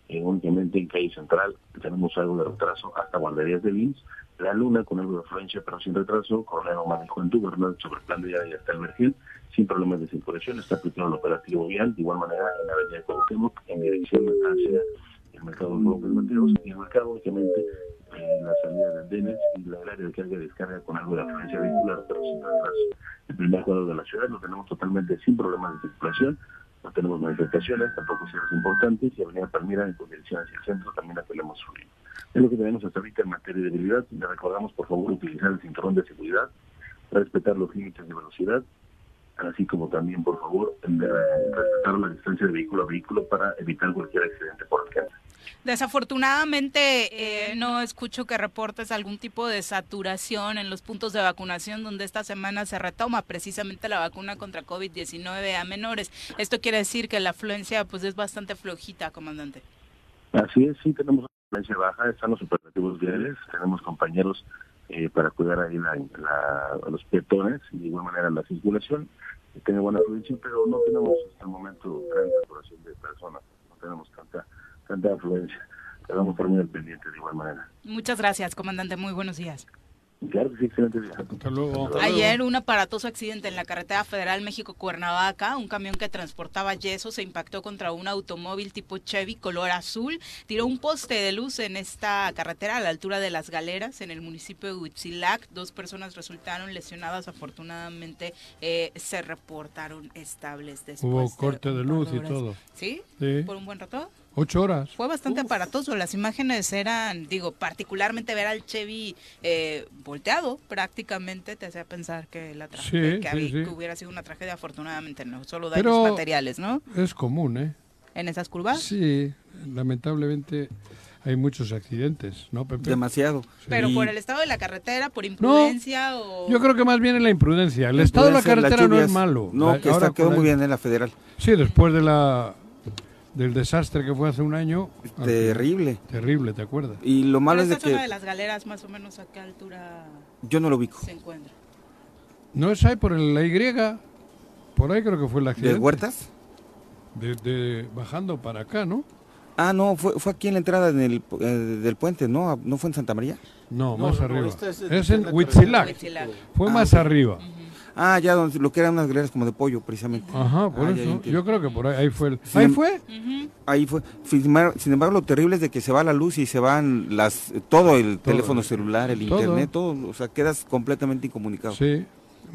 eh, únicamente en calle central tenemos algo de retraso hasta guarderías de Lins, la Luna con algo de afluencia pero sin retraso, Coronel Manejo en Bernal sobre el plan de y hasta el Mergil, sin problemas de circulación, está aplicando el operativo vial, de igual manera en la avenida Cuauhtémoc, en dirección hacia el mercado de López Mateos y el mercado únicamente en la salida del DENES y la área de carga y descarga con algo de afluencia vehicular, pero sin retraso. El primer cuadro de la ciudad lo tenemos totalmente sin problemas de circulación, no tenemos manifestaciones, tampoco cierres importantes, y Avenida Palmira en dirección hacia el centro también la tenemos fluido. Es lo que tenemos hasta ahorita en materia de debilidad. Le recordamos, por favor, utilizar el cinturón de seguridad, respetar los límites de velocidad, así como también, por favor, respetar la distancia de vehículo a vehículo para evitar cualquier accidente por camino. Desafortunadamente eh, no escucho que reportes algún tipo de saturación en los puntos de vacunación donde esta semana se retoma precisamente la vacuna contra COVID-19 a menores. Esto quiere decir que la afluencia pues es bastante flojita, comandante. Así es, sí tenemos afluencia baja, están los operativos viales, tenemos compañeros eh, para cuidar ahí la, a los peatones y de igual manera la circulación. Tiene buena afluencia, pero no tenemos hasta el momento gran saturación de personas, no tenemos tanta tanta afluencia. Quedamos por muy pendiente de igual manera. Muchas gracias, comandante. Muy buenos días. Claro que sí, excelente día. Ayer un aparatoso accidente en la carretera federal México-Cuernavaca. Un camión que transportaba yeso se impactó contra un automóvil tipo Chevy color azul. Tiró un poste de luz en esta carretera a la altura de Las Galeras, en el municipio de Huitzilac. Dos personas resultaron lesionadas. Afortunadamente eh, se reportaron estables después. Hubo corte de, luz y todo. ¿Sí? ¿Sí? ¿Por un buen rato? Ocho horas. Fue bastante aparatoso. Las imágenes eran, digo, particularmente ver al Chevy eh, volteado prácticamente te hacía pensar que la tragedia, que, hubiera sido una tragedia. Afortunadamente no, solo daños materiales, ¿no? Es común, ¿eh? ¿En esas curvas? Sí, lamentablemente hay muchos accidentes, ¿no, Pepe? Demasiado. Pero por el estado de la carretera, por imprudencia o... Yo creo que más bien es la imprudencia. El estado de la carretera no es malo. No, que está, quedó muy bien en la federal. Sí, después de la del desastre que fue hace un año. Terrible. Terrible, ¿te acuerdas? Y lo malo es de que... de las galeras, más o menos, ¿a qué altura Yo no lo ubico. se encuentra? No es ahí por la Y, por ahí creo que fue el accidente. ¿De Huertas? De, bajando para acá, ¿no? Ah, no, fue, fue aquí en la entrada del, eh, del puente, ¿no? ¿No fue en Santa María? No, más arriba. es, en Huitzilac. Fue ah, más arriba. Ah, ya donde, lo que eran unas galeras como de pollo, precisamente. Ajá, por ah, eso. Yo creo que por ahí, ahí fue. El... ¿Ahí em- fue? Ahí fue. Sin embargo, lo terrible es de que se va la luz y se van las todo el teléfono celular, el internet, todo. O sea, quedas completamente incomunicado. Sí,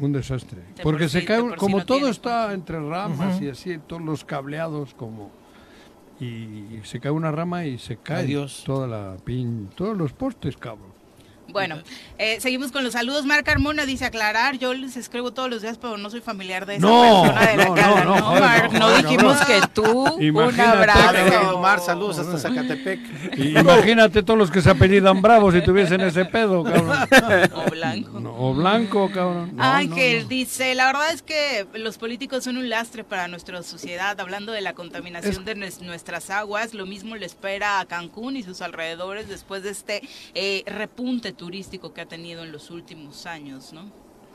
un desastre. Porque se cae, como todo está entre ramas y así, todos los cableados como... Y se cae una rama y se cae Adiós. toda la pin, todos los postes, cabrón. Bueno, eh, seguimos con los saludos. Marc Carmona dice aclarar, yo les escribo todos los días, pero no soy familiar de esa no, persona de la no, cara. No, no, Marc, no, dijimos que tú. un abrazo. Omar, saludos hasta Zacatepec. imagínate todos los que se apellidan bravos si tuviesen ese pedo, cabrón. O blanco. o blanco, cabrón. Ángel dice, la verdad es que los políticos son un lastre para nuestra sociedad, hablando de la contaminación de nuestras aguas, lo mismo le espera a Cancún y sus alrededores después de este eh, repunte turístico que ha tenido en los últimos años, ¿no?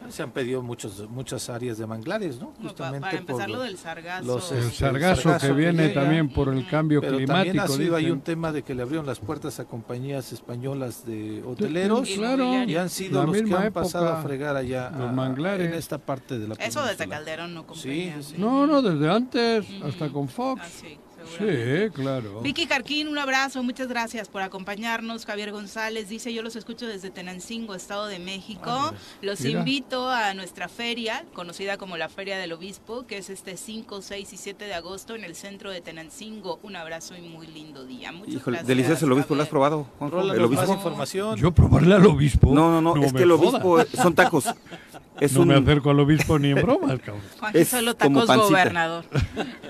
Se han pedido muchos, muchas áreas de manglares, ¿no? Justamente para empezar lo del sargazo. el este, sargazo, que viene también por el cambio pero climático. También ha sido ahí un tema de que le abrieron las puertas a compañías españolas de hoteleros claro, y han sido los que han pasado a fregar allá los manglares. en esta parte de la Eso desde Calderón no sí, No, no, desde antes, hasta con Fox. Ah, Sí, claro. Vicky Jarquín, un abrazo, muchas gracias por acompañarnos. Javier González dice, yo los escucho desde Tenancingo, Estado de México. Ah, los invito a nuestra feria, conocida como la Feria del Obispo, que es este 5, 6 y 7 de agosto en el centro de Tenancingo. Un abrazo y muy lindo día. Muchas Híjole, delicioso el obispo, ¿lo has probado, ¿El obispo? información. Yo probarle al obispo. No, no, no, es que el obispo son tacos. *laughs* no me acerco al obispo ni en broma, cabrón. es solo tacos gobernador.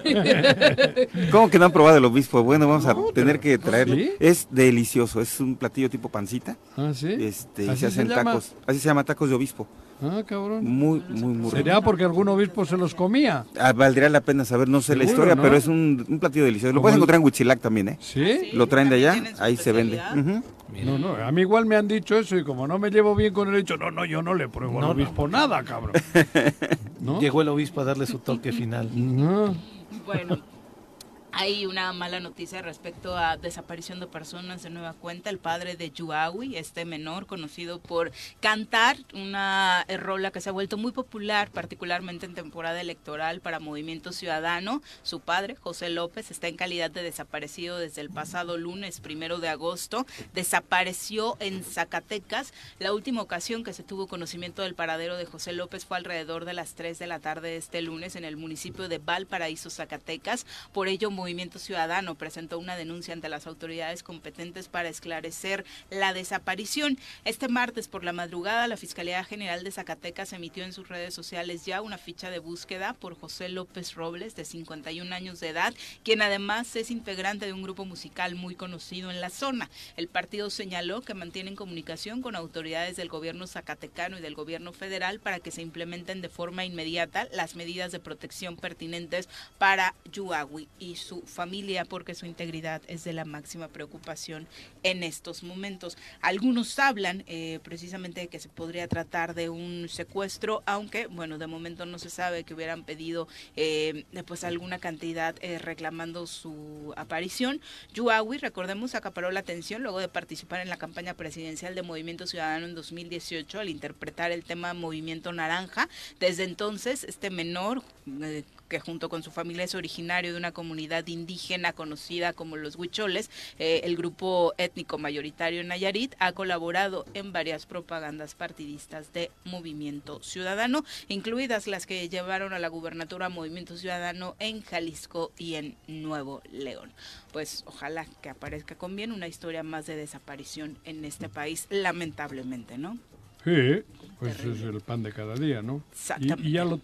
*laughs* ¿Cómo que no han probado el obispo? Bueno, vamos a tener que traerlo. Es delicioso, es un platillo tipo pancita. Ah, sí. Este, y se hacen tacos. Así se llama tacos de obispo. Ah, cabrón. Muy, muy, muy ¿Sería porque algún obispo se los comía? Ah, valdría la pena saber, no sé la historia, pero es un, un platillo delicioso. Lo puedes encontrar en Huichilac también, ¿eh? ¿Sí? Lo traen de allá, ahí se vende. No, no, a mí igual me han dicho eso y como no me llevo bien con el hecho, no, no, yo no le pruebo al obispo nada, cabrón. *laughs* Llegó el obispo a darle su toque *laughs* final. No. Bueno, hay una mala noticia respecto a desaparición de personas de nueva cuenta. El padre de Yuawi, este menor conocido por cantar una rola que se ha vuelto muy popular, particularmente en temporada electoral para Movimiento Ciudadano. Su padre, José López, está en calidad de desaparecido desde el pasado lunes primero de agosto. Desapareció en Zacatecas. La última ocasión que se tuvo conocimiento del paradero de José López fue alrededor de las 3 de la tarde de este lunes en el municipio de Valparaíso, Zacatecas. Por ello, Movimiento Ciudadano presentó una denuncia ante las autoridades competentes para esclarecer la desaparición. Este martes por la madrugada, la Fiscalía General de Zacatecas emitió en sus redes sociales ya una ficha de búsqueda por José López Robles, de 51 años de edad, quien además es integrante de un grupo musical muy conocido en la zona. El partido señaló que mantienen comunicación con autoridades del gobierno zacatecano y del gobierno federal para que se implementen de forma inmediata las medidas de protección pertinentes para Yuagui y su familia porque su integridad es de la máxima preocupación en estos momentos. Algunos hablan eh, precisamente de que se podría tratar de un secuestro, aunque bueno, de momento no se sabe que hubieran pedido eh, pues alguna cantidad eh, reclamando su aparición. Yuawi, recordemos, acaparó la atención luego de participar en la campaña presidencial de Movimiento Ciudadano en 2018 al interpretar el tema Movimiento Naranja. Desde entonces, este menor eh, que junto con su familia es originario de una comunidad indígena conocida como los huicholes, eh, el grupo étnico mayoritario Nayarit, ha colaborado en varias propagandas partidistas de Movimiento Ciudadano, incluidas las que llevaron a la gubernatura Movimiento Ciudadano en Jalisco y en Nuevo León. Pues ojalá que aparezca con bien una historia más de desaparición en este país, lamentablemente, ¿no? Sí, pues es el pan de cada día, ¿no? Exactamente. Y, ya lo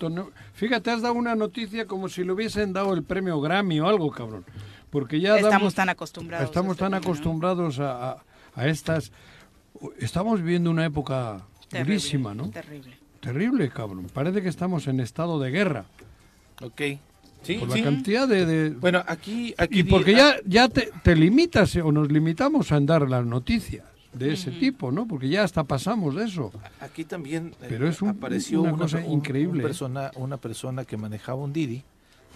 Fíjate, has dado una noticia como si le hubiesen dado el premio Grammy o algo, cabrón. Porque ya estamos tan acostumbrados. Estamos este tan acostumbrados a, a, estas. Estamos viviendo una época durísima, ¿no? Terrible. Terrible, cabrón. Parece que estamos en estado de guerra. Ok. Sí, por la cantidad de, Bueno, aquí, aquí y porque ya ya te, te limitas o nos limitamos a dar las noticias de ese tipo, ¿no? Porque ya hasta pasamos de eso. Aquí también eh, Pero es apareció una, cosa increíble. persona, una persona que manejaba un Didi,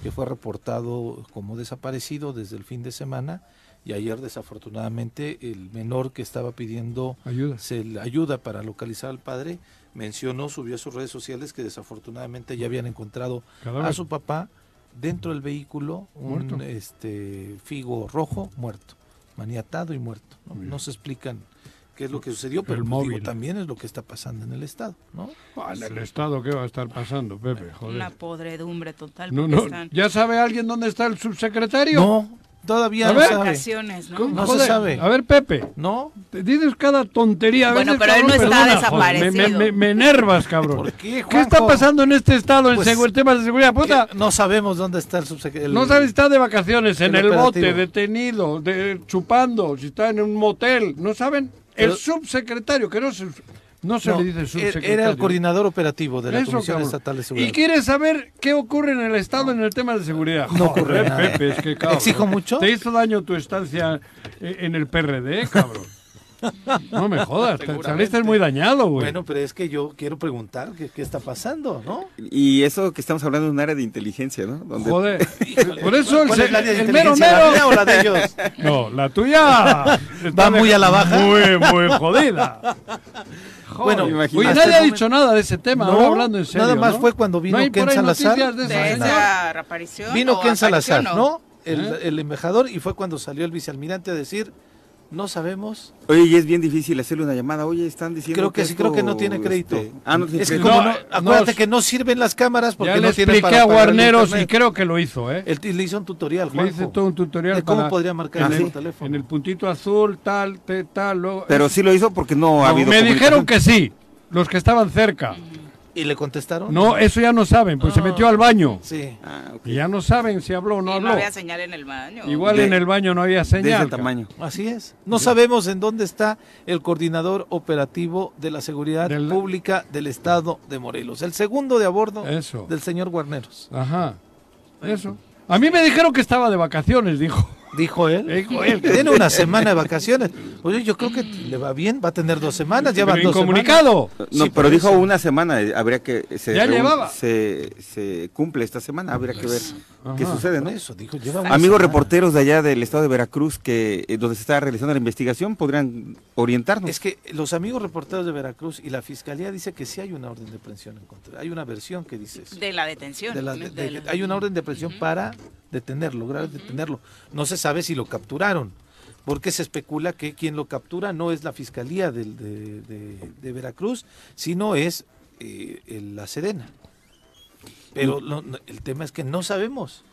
que fue reportado como desaparecido desde el fin de semana y ayer desafortunadamente el menor que estaba pidiendo ayuda, se, ayuda para localizar al padre mencionó, subió a sus redes sociales que desafortunadamente ya habían encontrado a su papá dentro del vehículo, un este figo rojo muerto, maniatado y muerto. no se explican qué es lo que sucedió, pero también es lo que está pasando en el Estado, ¿no? Ah, en el Estado, ¿qué va a estar pasando, Pepe? Joder. Una podredumbre total. No, no. ¿Ya sabe alguien dónde está el subsecretario? No, todavía a no ver, sabe. ¿no? no se sabe. A ver, Pepe. ¿No? Te dices cada tontería. bueno, pero él no está desaparecido. me, me, enervas, cabrón. ¿Por qué, ¿Qué está pasando en este estado en pues, temas de seguridad? Puta. No sabemos dónde está el subsecretario. No sabes si está de vacaciones, en el, bote, detenido, de, chupando, si está en un motel. ¿No saben? El subsecretario, que no se, no se le dice subsecretario. Era el coordinador operativo de la Comisión Estatal de Seguridad. Y quiere saber qué ocurre en el Estado en el tema de seguridad. No ocurre nada. Es que, cabrón, ¿Exijo mucho? Te hizo daño tu estancia en el PRD, cabrón. *laughs* No me jodas, saliste muy dañado, güey. Bueno, pero es que yo quiero preguntar qué, qué, está pasando, ¿no? Y eso que estamos hablando es un área de inteligencia, ¿no? Donde... Joder, *laughs* por eso el, es la de el mero mero... ¿La o la de ellos? *laughs* No, la tuya va muy a la baja. Muy, muy jodida. Joder, bueno, oye, nadie ha dicho nada de ese tema, no, hablando en serio. Nada más fue cuando vino Ken Salazar. De esa, esa reaparición. Vino Ken Salazar, ¿no? El, ¿Eh? el embajador, y fue cuando salió el vicealmirante a decir no sabemos. Oye, y es bien difícil hacerle una llamada. Oye, están diciendo creo que, sí, creo que no tiene crédito. Este, ah, no es que como no, acuérdate que no sirven las cámaras porque ya no tiene para a Guarneros y creo que lo hizo, ¿eh? Él, le hizo un tutorial, Juanjo, Le hizo todo un tutorial de cómo podría marcar en el, teléfono. En el puntito azul, tal, tal, luego. Pero sí lo hizo porque no, ha habido. Me dijeron que sí, los que estaban cerca. ¿Y le contestaron? No, eso ya no saben, pues se metió al baño. Sí. Ah, Y ya no saben si habló o no habló. No había señal en el baño. Igual en el baño no había señal. De ese tamaño. Así es. No sabemos en dónde está el coordinador operativo de la seguridad pública del estado de Morelos. El segundo de a bordo del señor Guarneros. Ajá. Eso. A mí me dijeron que estaba de vacaciones, dijo. Dijo él. Dijo él. Tiene una semana de vacaciones. Oye, yo creo que le va bien, va a tener dos semanas, ya van dos comunicado. No, pero dijo una semana, habría que se, ya llevaba. Se, se, cumple esta semana, habría que ver qué sucede, ¿no? Eso, dijo, Amigos reporteros de allá del estado de Veracruz que eh, donde se está realizando la investigación podrían orientarnos. Es que los amigos reporteros de Veracruz y la fiscalía dice que sí hay una orden de presión en contra. Hay una versión que dice eso. De la detención. hay una orden de presión para detenerlo, lograr detenerlo. No se sabe si lo capturaron, porque se especula que quien lo captura no es la Fiscalía de, de, Veracruz, sino es eh, la Sedena. Pero el tema es que no sabemos.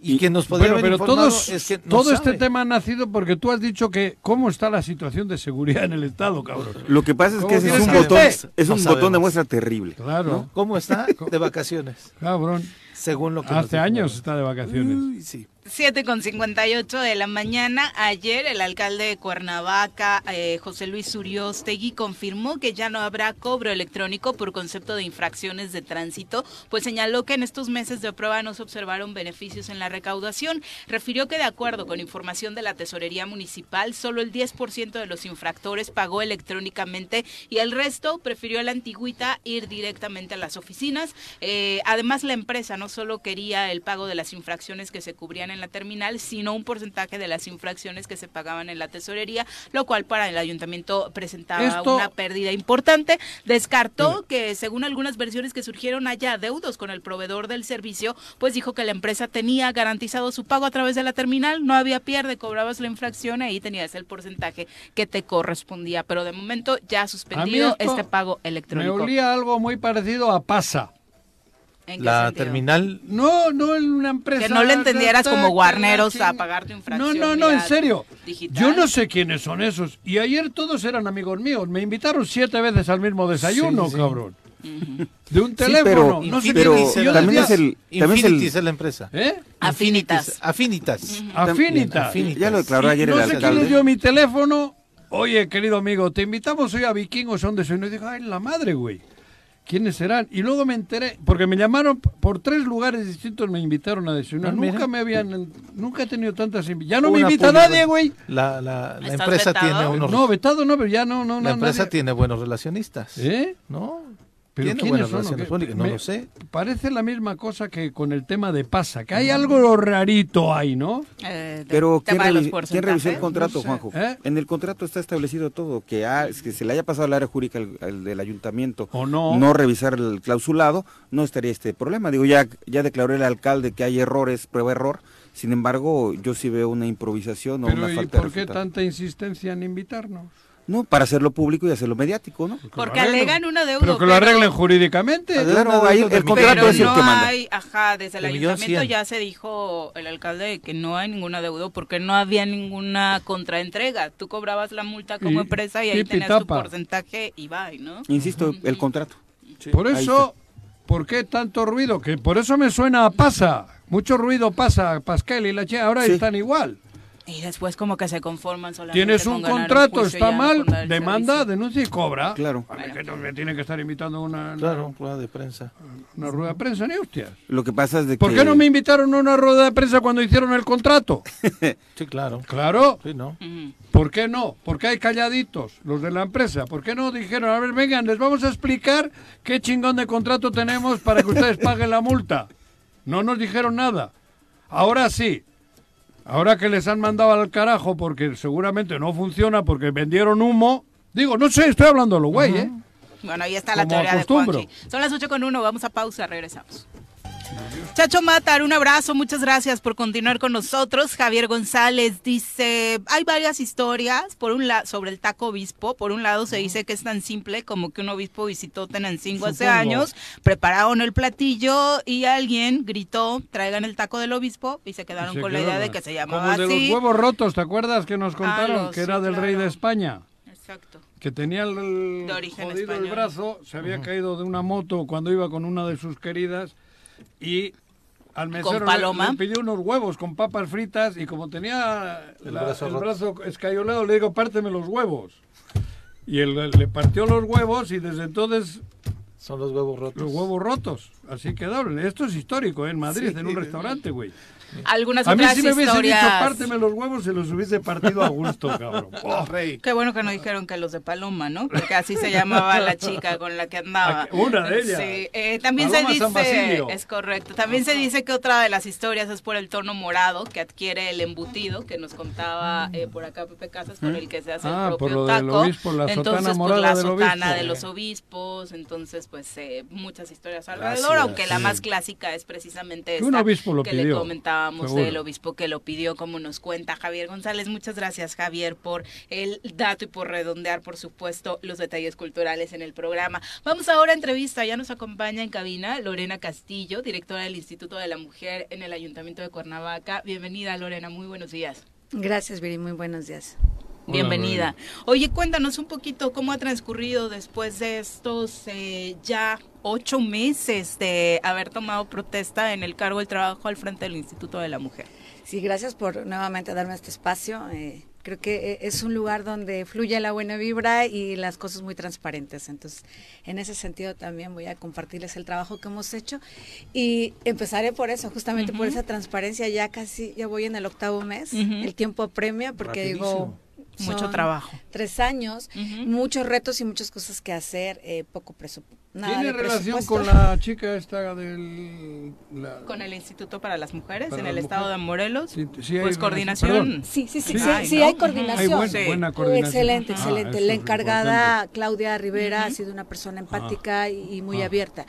Y, que nos podría pero todos, es que todo este tema ha nacido porque tú has dicho que cómo está la situación de seguridad en el Estado, cabrón. Lo que pasa es que es un botón, es un botón de muestra terrible. Claro. ¿Cómo está? *laughs* De vacaciones. Cabrón. Según lo que Hace años está de vacaciones. sí. 7 con 58 de la mañana. Ayer el alcalde de Cuernavaca, eh, José Luis Uriostegui, confirmó que ya no habrá cobro electrónico por concepto de infracciones de tránsito, pues señaló que en estos meses de prueba no se observaron beneficios en la recaudación. Refirió que de acuerdo con información de la Tesorería Municipal, solo el 10% de los infractores pagó electrónicamente y el resto prefirió la antigüita ir directamente a las oficinas. Eh, además, la empresa no solo quería el pago de las infracciones que se cubrían en la terminal, sino un porcentaje de las infracciones que se pagaban en la tesorería, lo cual para el ayuntamiento presentaba una pérdida importante. Descartó que, según algunas versiones que surgieron haya deudos con el proveedor del servicio, pues dijo que la empresa tenía garantizado su pago a través de la terminal, no había pierde, cobrabas la infracción y ahí tenías el porcentaje que te correspondía. Pero de momento ya ha suspendido este pago electrónico. Me olía algo muy parecido a PASA la terminal. No, no en una empresa. Que no le entendieras como guarneros a pagar tu infracción. No, no, no, en serio. Yo no sé quiénes son esos. Y ayer todos eran amigos míos. Me invitaron siete veces al mismo desayuno, cabrón. De un teléfono. no sé pero también es el. También es, la empresa. ¿Eh? Afinitas. Afinitas. Afinitas. Ya lo declaró ayer no el sé quién les dio mi teléfono. Oye, querido amigo, te invitamos hoy a Vikingos, son de Y digo, ay, la madre, güey. ¿Quiénes serán? Y luego me enteré, porque me llamaron por tres lugares distintos, me invitaron a desayunar. Ah, nunca me habían, nunca he tenido tantas invitaciones. Ya no me invita nadie, güey. La, la, la empresa tiene unos... No, vetado no, pero ya no, no, La empresa tiene buenos relacionistas. ¿Eh? ¿No? ¿Pero ¿Tiene son? No lo sé. Parece la misma cosa que con el tema de PASA, que hay algo rarito ahí, ¿no? Eh, Pero ¿quién, revisó el contrato, Juanjo? ¿Eh? En el contrato está establecido todo, que, que se le haya pasado al área jurídica al, del ayuntamiento o no. no revisar el clausulado, no estaría este problema. Digo, ya, ya declaró el alcalde que hay errores, prueba error. Sin embargo, yo sí veo una improvisación o una falta ¿y por qué tanta insistencia en invitarnos? ¿No? Para hacerlo público y hacerlo mediático, ¿no? Porque, alegan una deuda. Pero que lo arreglen jurídicamente. Claro, ahí el contrato es el que manda. Hay, ajá, desde el, ayuntamiento ya se dijo el alcalde que no hay ninguna deuda porque no había ninguna contraentrega. Tú cobrabas la multa como empresa y ahí tenías tu porcentaje y va, ¿no? Insisto, el contrato. por eso, ¿por qué tanto ruido? Que por eso me suena a pasa. Mucho ruido pasa, Pascal y la Che, ahora están igual. Y después como que se conforman solamente Tienes un contrato, está mal, demanda, denuncia y cobra. Claro. que me tiene que estar invitando una, claro, rueda de prensa. Una rueda de prensa, ni hostias. Lo que pasa es de ¿Por qué no me invitaron a una rueda de prensa cuando hicieron el contrato? *laughs* sí, claro. Claro. Sí, ¿no? ¿Por qué no? ¿Por qué hay calladitos los de la empresa? ¿Por qué no dijeron, a ver, vengan, les vamos a explicar qué chingón de contrato tenemos para que ustedes paguen la multa? No nos dijeron nada. Ahora sí, Ahora que les han mandado al carajo porque seguramente no funciona porque vendieron humo. Digo, no sé, estoy hablando lo güey, ¿eh? Bueno, ahí está la teoría de Juanji. Son las 8 con 1, vamos a pausa, regresamos. Chacho Matar, un abrazo, muchas gracias por continuar con nosotros. Javier González dice, hay varias historias, por un lado, sobre el taco obispo. Por un lado se dice que es tan simple como que un obispo visitó Tenancingo hace años, prepararon el platillo y alguien gritó, traigan el taco del obispo y se quedaron con la idea de que se llamaba como de los huevos rotos, ¿te acuerdas que nos ah, contaron? que era del rey de España. Exacto que tenía el, jodido el brazo, se había caído de una moto cuando iba con una de sus queridas y al mesero le, pidió unos huevos con papas fritas y como tenía el, brazo, el escayolado le digo, párteme los huevos. Y él le partió los huevos y desde entonces... Son los huevos rotos. Los huevos rotos. Así quedaron. Esto es histórico, ¿eh? en Madrid, en un restaurante, güey. Algunas a mí si me hubiese dicho párteme los huevos se los hubiese partido a gusto, *laughs* cabrón. Oh, Qué bueno que no dijeron que los de Paloma, ¿no? Porque así se llamaba la chica con la que andaba. Una de ellas. Sí, eh, también se dice, es correcto, también se dice que otra de las historias es por el tono morado que adquiere el embutido que nos contaba eh, por acá Pepe Casas con el que se hace ah, el propio por lo taco. Del obispo, la entonces, sotana pues, la sotana de los obispos, entonces pues eh, muchas historias alrededor, aunque la más clásica es precisamente esta que le comentábamos del obispo que lo pidió, como nos cuenta Javier González. Muchas gracias, Javier, por el dato y por redondear, por supuesto, los detalles culturales en el programa. Vamos ahora a entrevista. Ya nos acompaña en cabina Lorena Castillo, directora del Instituto de la Mujer en el Ayuntamiento de Cuernavaca. Bienvenida, Lorena. Muy buenos días. Gracias, Viri. Muy buenos días. Bienvenida. Oye, cuéntanos un poquito cómo ha transcurrido después de estos eh, ya ocho meses de haber tomado protesta en el cargo del trabajo al frente del Instituto de la Mujer. Sí, gracias por nuevamente darme este espacio. Eh, creo que eh, es un lugar donde fluye la buena vibra y las cosas muy transparentes. Entonces, en ese sentido también voy a compartirles el trabajo que hemos hecho y empezaré por eso, justamente por esa transparencia. Ya casi, ya voy en el octavo mes, el tiempo apremia porque digo mucho trabajo. Tres años, muchos retos y muchas cosas que hacer, eh, poco presupuesto. ¿Tiene relación con la chica esta del... Con el Instituto para las Mujeres en el estado de Morelos? pues coordinación. Sí, sí, sí, sí, hay, coordinación. buena, coordinación. Excelente, ah, excelente. la encargada, Claudia Rivera, ha sido una persona empática y, muy ah. abierta.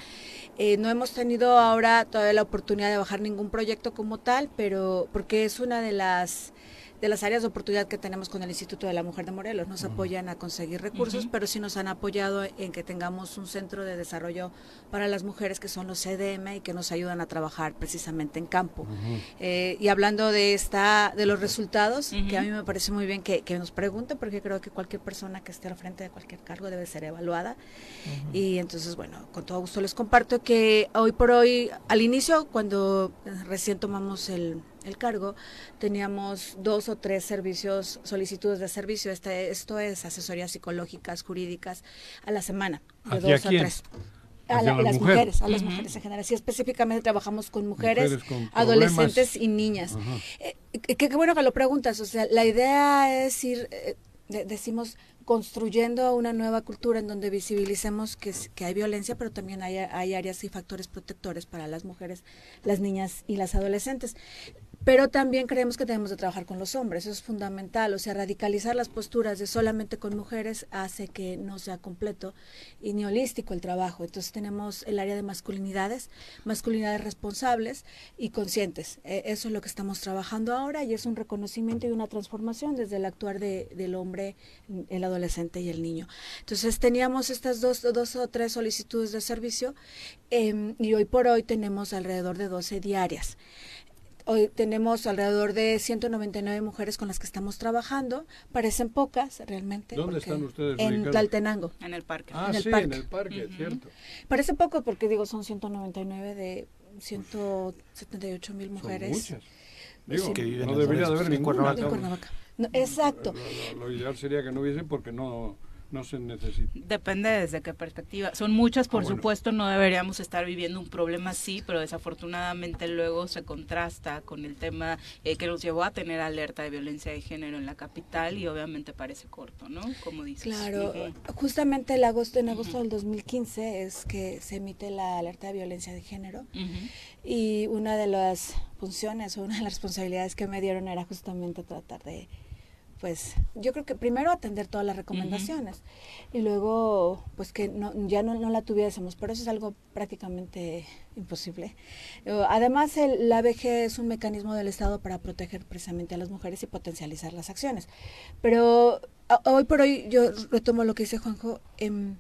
Eh, no hemos tenido ahora todavía la oportunidad de bajar ningún proyecto como tal, pero porque es una de las de las áreas de oportunidad que tenemos con el Instituto de la Mujer de Morelos. Nos apoyan a conseguir recursos, pero sí nos han apoyado en que tengamos un centro de desarrollo para las mujeres que son los CDM y que nos ayudan a trabajar precisamente en campo. Eh, y hablando de esta, de los resultados, que a mí me parece muy bien que, nos pregunten, porque creo que cualquier persona que esté al frente de cualquier cargo debe ser evaluada. Y entonces, bueno, con todo gusto les comparto que hoy por hoy, al inicio, cuando recién tomamos el el cargo, teníamos dos o tres servicios, solicitudes de servicio. Este, esto es asesorías psicológicas, jurídicas, a la semana, de dos a tres. A, las mujeres, a las mujeres en general. Sí, específicamente trabajamos con mujeres, adolescentes y niñas. Eh, qué, bueno que lo preguntas. O sea, la idea es ir, eh, decimos, construyendo una nueva cultura en donde visibilicemos que, que hay violencia, pero también hay, hay, áreas y factores protectores para las mujeres, las niñas y las adolescentes pero también creemos que tenemos de trabajar con los hombres, eso es fundamental, o sea, radicalizar las posturas de solamente con mujeres hace que no sea completo y ni holístico el trabajo. Entonces tenemos el área de masculinidades, masculinidades responsables y conscientes. E, eso es lo que estamos trabajando ahora y es un reconocimiento y una transformación desde el actuar de, del hombre, el adolescente y el niño. Entonces teníamos estas dos, dos o tres solicitudes de servicio em, y hoy por hoy tenemos alrededor de 12 diarias. Hoy tenemos alrededor de 199 mujeres con las que estamos trabajando. Parecen pocas realmente. ¿Dónde están ustedes? En Tlaltenango. En el parque. Ah, sí, en el parque, cierto. Parece poco porque digo, son 199 de 178 mil mujeres. Son muchas. Digo, que no debería de haber ninguna. En Cuernavaca. exacto. lo ideal sería que no hubiesen porque no no se necesita. Depende desde qué perspectiva. Son muchas, por ah, supuesto, no deberíamos estar viviendo un problema así, pero desafortunadamente luego se contrasta con el tema eh, que nos llevó a tener alerta de violencia de género en la capital y obviamente parece corto, ¿no? Como dices. Claro, justamente el agosto, en agosto del 2015 es que se emite la alerta de violencia de género y una de las funciones o una de las responsabilidades que me dieron era justamente tratar de pues yo creo que primero atender todas las recomendaciones y luego pues que no, ya no, no, la tuviésemos, pero eso es algo prácticamente imposible. Eh, además el, la ABG es un mecanismo del Estado para proteger precisamente a las mujeres y potencializar las acciones. Pero hoy por hoy yo retomo lo que dice Juanjo. Eh,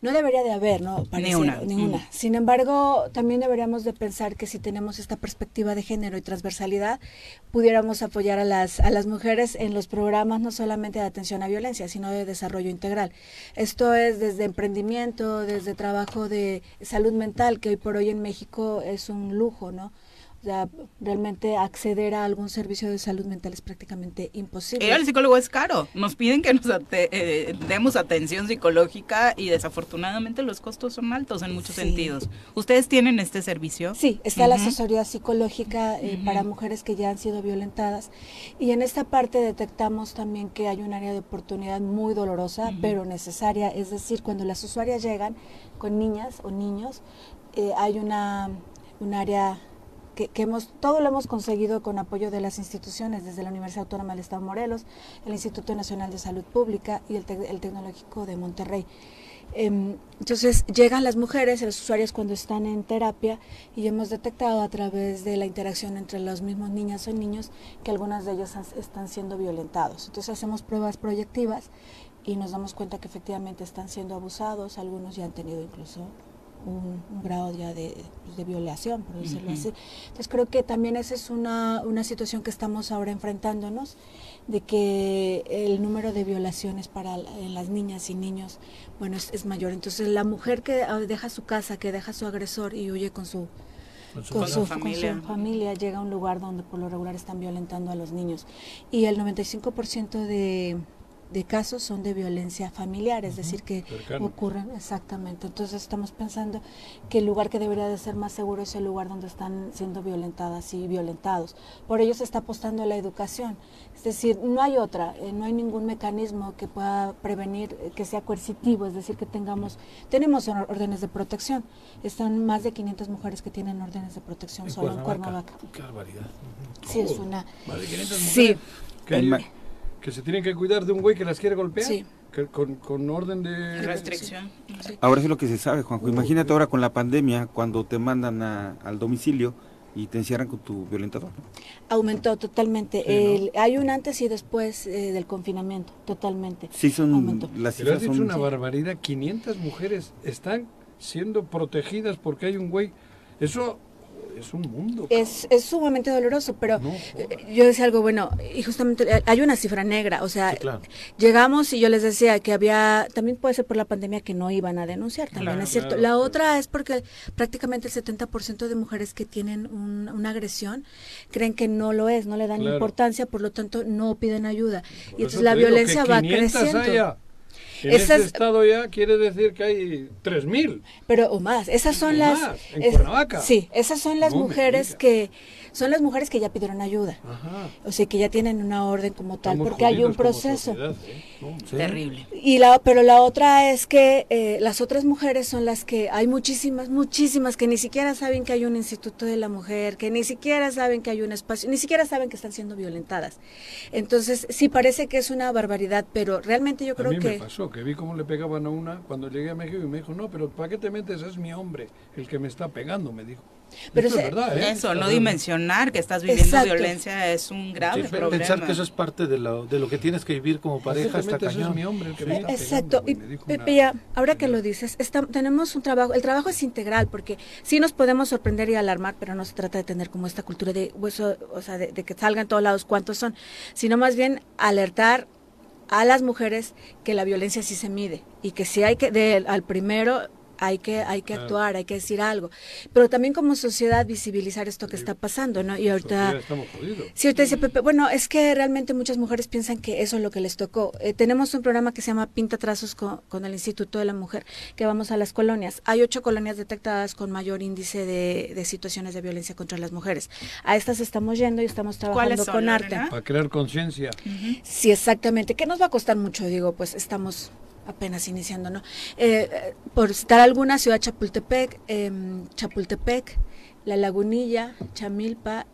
no debería de haber, ¿no? Ni una. Ninguna. Sin embargo, también deberíamos de pensar que si tenemos esta perspectiva de género y transversalidad, pudiéramos apoyar a las, a las mujeres en los programas no solamente de atención a violencia, sino de desarrollo integral. Esto es desde emprendimiento, desde trabajo de salud mental, que hoy por hoy en México es un lujo, ¿no? O sea, realmente acceder a algún servicio de salud mental es prácticamente imposible. Ir al psicólogo es caro. Nos piden que nos eh, demos atención psicológica y desafortunadamente los costos son altos en muchos sentidos. ¿Ustedes tienen este servicio? Sí, está la asesoría psicológica eh, para mujeres que ya han sido violentadas. Y en esta parte detectamos también que hay un área de oportunidad muy dolorosa, pero necesaria. Es decir, cuando las usuarias llegan con niñas o niños, eh, hay una un área que, hemos, todo lo hemos conseguido con apoyo de las instituciones, desde la Universidad Autónoma del Estado de Morelos, el Instituto Nacional de Salud Pública y el, Tecnológico de Monterrey. Em, entonces llegan las mujeres, los usuarios cuando están en terapia y hemos detectado a través de la interacción entre los mismos niñas o niños que algunas de ellas están siendo violentados. Entonces hacemos pruebas proyectivas y nos damos cuenta que efectivamente están siendo abusados, algunos ya han tenido incluso un, grado ya de, pues, de, violación, por decirlo así. Entonces creo que también esa es una, una situación que estamos ahora enfrentándonos, de que el número de violaciones para en las niñas y niños, bueno, es, mayor. Entonces la mujer que ah, deja su casa, que deja su agresor y huye con su con su, familia. Con su, familia. llega a un lugar donde por lo regular están violentando a los niños. Y el 95% de, de casos son de violencia familiar, es decir, que ocurren exactamente. Entonces estamos pensando que el lugar que debería de ser más seguro es el lugar donde están siendo violentadas y violentados. Por ello se está apostando a la educación. Es decir, no hay otra, eh, no hay ningún mecanismo que pueda prevenir eh, que sea coercitivo, es decir, que tengamos, tenemos órdenes de protección. Están más de 500 mujeres que tienen órdenes de protección solo en Cuernavaca. Qué barbaridad. Sí, es una... Más de 500 mujeres. Sí que se tienen que cuidar de un güey que las quiere golpear. Sí. con, orden de restricción. Ahora es lo que se sabe, Juanjo. Imagínate ahora con la pandemia, cuando te mandan al domicilio y te encierran con tu violentador. Aumentó totalmente. hay un antes y después eh, del confinamiento, totalmente. Sí, son Aumentó. las cifras has dicho una barbaridad. 500 mujeres están siendo protegidas porque hay un güey. Eso es un mundo. Es, es, sumamente doloroso, pero eh, yo decía algo bueno, y justamente eh, hay una cifra negra, o sea, llegamos y yo les decía que había, también puede ser por la pandemia que no iban a denunciar, también es cierto. la otra es porque prácticamente el 70% de mujeres que tienen una agresión creen que no lo es, no le dan importancia, por lo tanto no piden ayuda. y entonces la violencia va creciendo. En ese estado ya quiere decir que hay 3.000. Pero o más. Esas son las... en Cuernavaca. Sí, esas son las mujeres que son las mujeres que ya pidieron ayuda. O sea, que ya tienen una orden como tal, porque hay un proceso. ¿eh? Terrible. Y la, pero la otra es que eh, las otras mujeres son las que hay muchísimas, muchísimas que ni siquiera saben que hay un instituto de la mujer, que ni siquiera saben que hay un espacio, ni siquiera saben que están siendo violentadas. Entonces, sí parece que es una barbaridad, pero realmente yo creo a mí que... me pasó, que vi cómo le pegaban a una cuando llegué a México y me dijo, no, pero ¿para qué te metes? Es mi hombre el que me está pegando, me dijo. Pero eso, es verdad, ¿eh? eso no dimensionar que estás viviendo violencia es un grave problema. Pensar que eso es parte de lo, de lo que tienes que vivir como pareja está cañón. mi hombre Exacto. Y, Pepe, ahora que lo dices, tenemos un trabajo, el trabajo es integral porque sí nos podemos sorprender y alarmar, pero no se trata de tener como esta cultura de, hueso, o sea, de, que salgan todos lados cuántos son, sino más bien alertar a las mujeres que la violencia sí se mide y que si hay que, de, al primero hay que, hay que actuar, hay que decir algo. Pero también como sociedad visibilizar esto que está pasando, ¿no? Y ahorita... Sí, ahorita dice Pepe, bueno, es que realmente muchas mujeres piensan que eso es lo que les tocó. Eh, tenemos un programa que se llama Pinta Trazos con, el Instituto de la Mujer, que vamos a las colonias. Hay ocho colonias detectadas con mayor índice de, situaciones de violencia contra las mujeres. A estas estamos yendo y estamos trabajando con arte. Para crear conciencia. Sí, exactamente. ¿Qué nos va a costar mucho? Digo, pues estamos apenas iniciando, ¿no? Eh, eh, por citar alguna, Ciudad Chapultepec, em, Chapultepec, La Lagunilla, Chamilpa,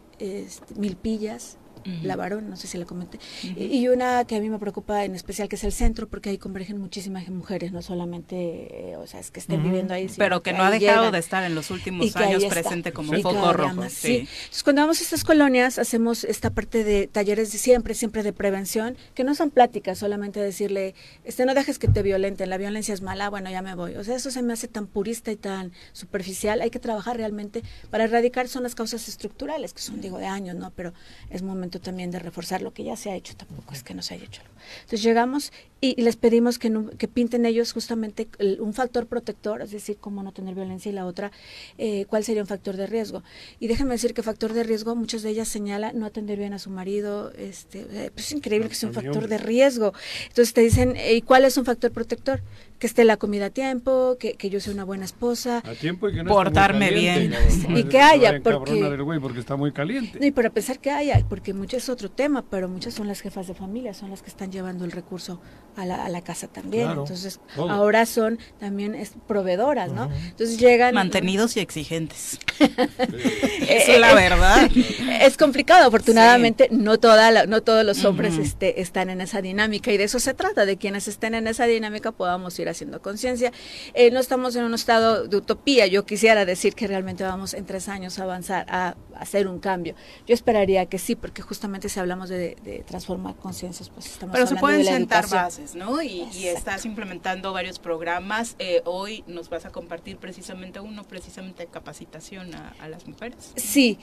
Milpillas, la varón, no sé si la comenté, y una que a mí me preocupa en especial, que es el centro, porque ahí convergen muchísimas mujeres, no solamente, eh, o sea, es que estén viviendo ahí. Pero que, no ha dejado de estar en los últimos años presente como foco rojo. sí. Entonces, cuando vamos a estas colonias, hacemos esta parte de talleres de siempre, siempre de prevención, que no son pláticas, solamente decirle, este no dejes que te violenten, la violencia es mala, bueno, ya me voy. O sea, eso se me hace tan purista y tan superficial, hay que trabajar realmente para erradicar, son las causas estructurales, que son, digo, de años, ¿no? Pero es momento también de reforzar lo que ya se ha hecho, tampoco es que no se haya hecho. Entonces llegamos y, les pedimos que, que pinten ellos justamente un factor protector, es decir, cómo no tener violencia y la otra, eh, cuál sería un factor de riesgo. Y déjenme decir que factor de riesgo, muchas de ellas señalan no atender bien a su marido, este, eh, pues es increíble que sea un factor de riesgo. Entonces te dicen, ¿y cuál es un factor protector? Que esté la comida a tiempo, que, que yo sea una buena esposa. A tiempo y que no portarme bien. *laughs* y que haya, porque... porque está muy caliente. Y para pensar que haya, porque muchas es otro tema, pero muchas son las jefas de familia, son las que están llevando el recurso a la, a la casa también. Entonces, ahora son también es, proveedoras, ¿no? Entonces llegan... Mantenidos y exigentes. *laughs* Eso es la verdad. *laughs* Es complicado, afortunadamente no, toda no todos los hombres este, están en esa dinámica y de eso se trata, de quienes estén en esa dinámica podamos ir haciendo conciencia. Eh, no estamos en un estado de utopía, yo quisiera decir que realmente vamos en tres años a avanzar, a, hacer un cambio. Yo esperaría que sí, porque justamente si hablamos de, transformar conciencias, pues estamos Pero se pueden sentar bases dices, ¿no? Y, estás implementando varios programas. Eh, hoy nos vas a compartir precisamente uno, precisamente de capacitación a, las mujeres. Sí,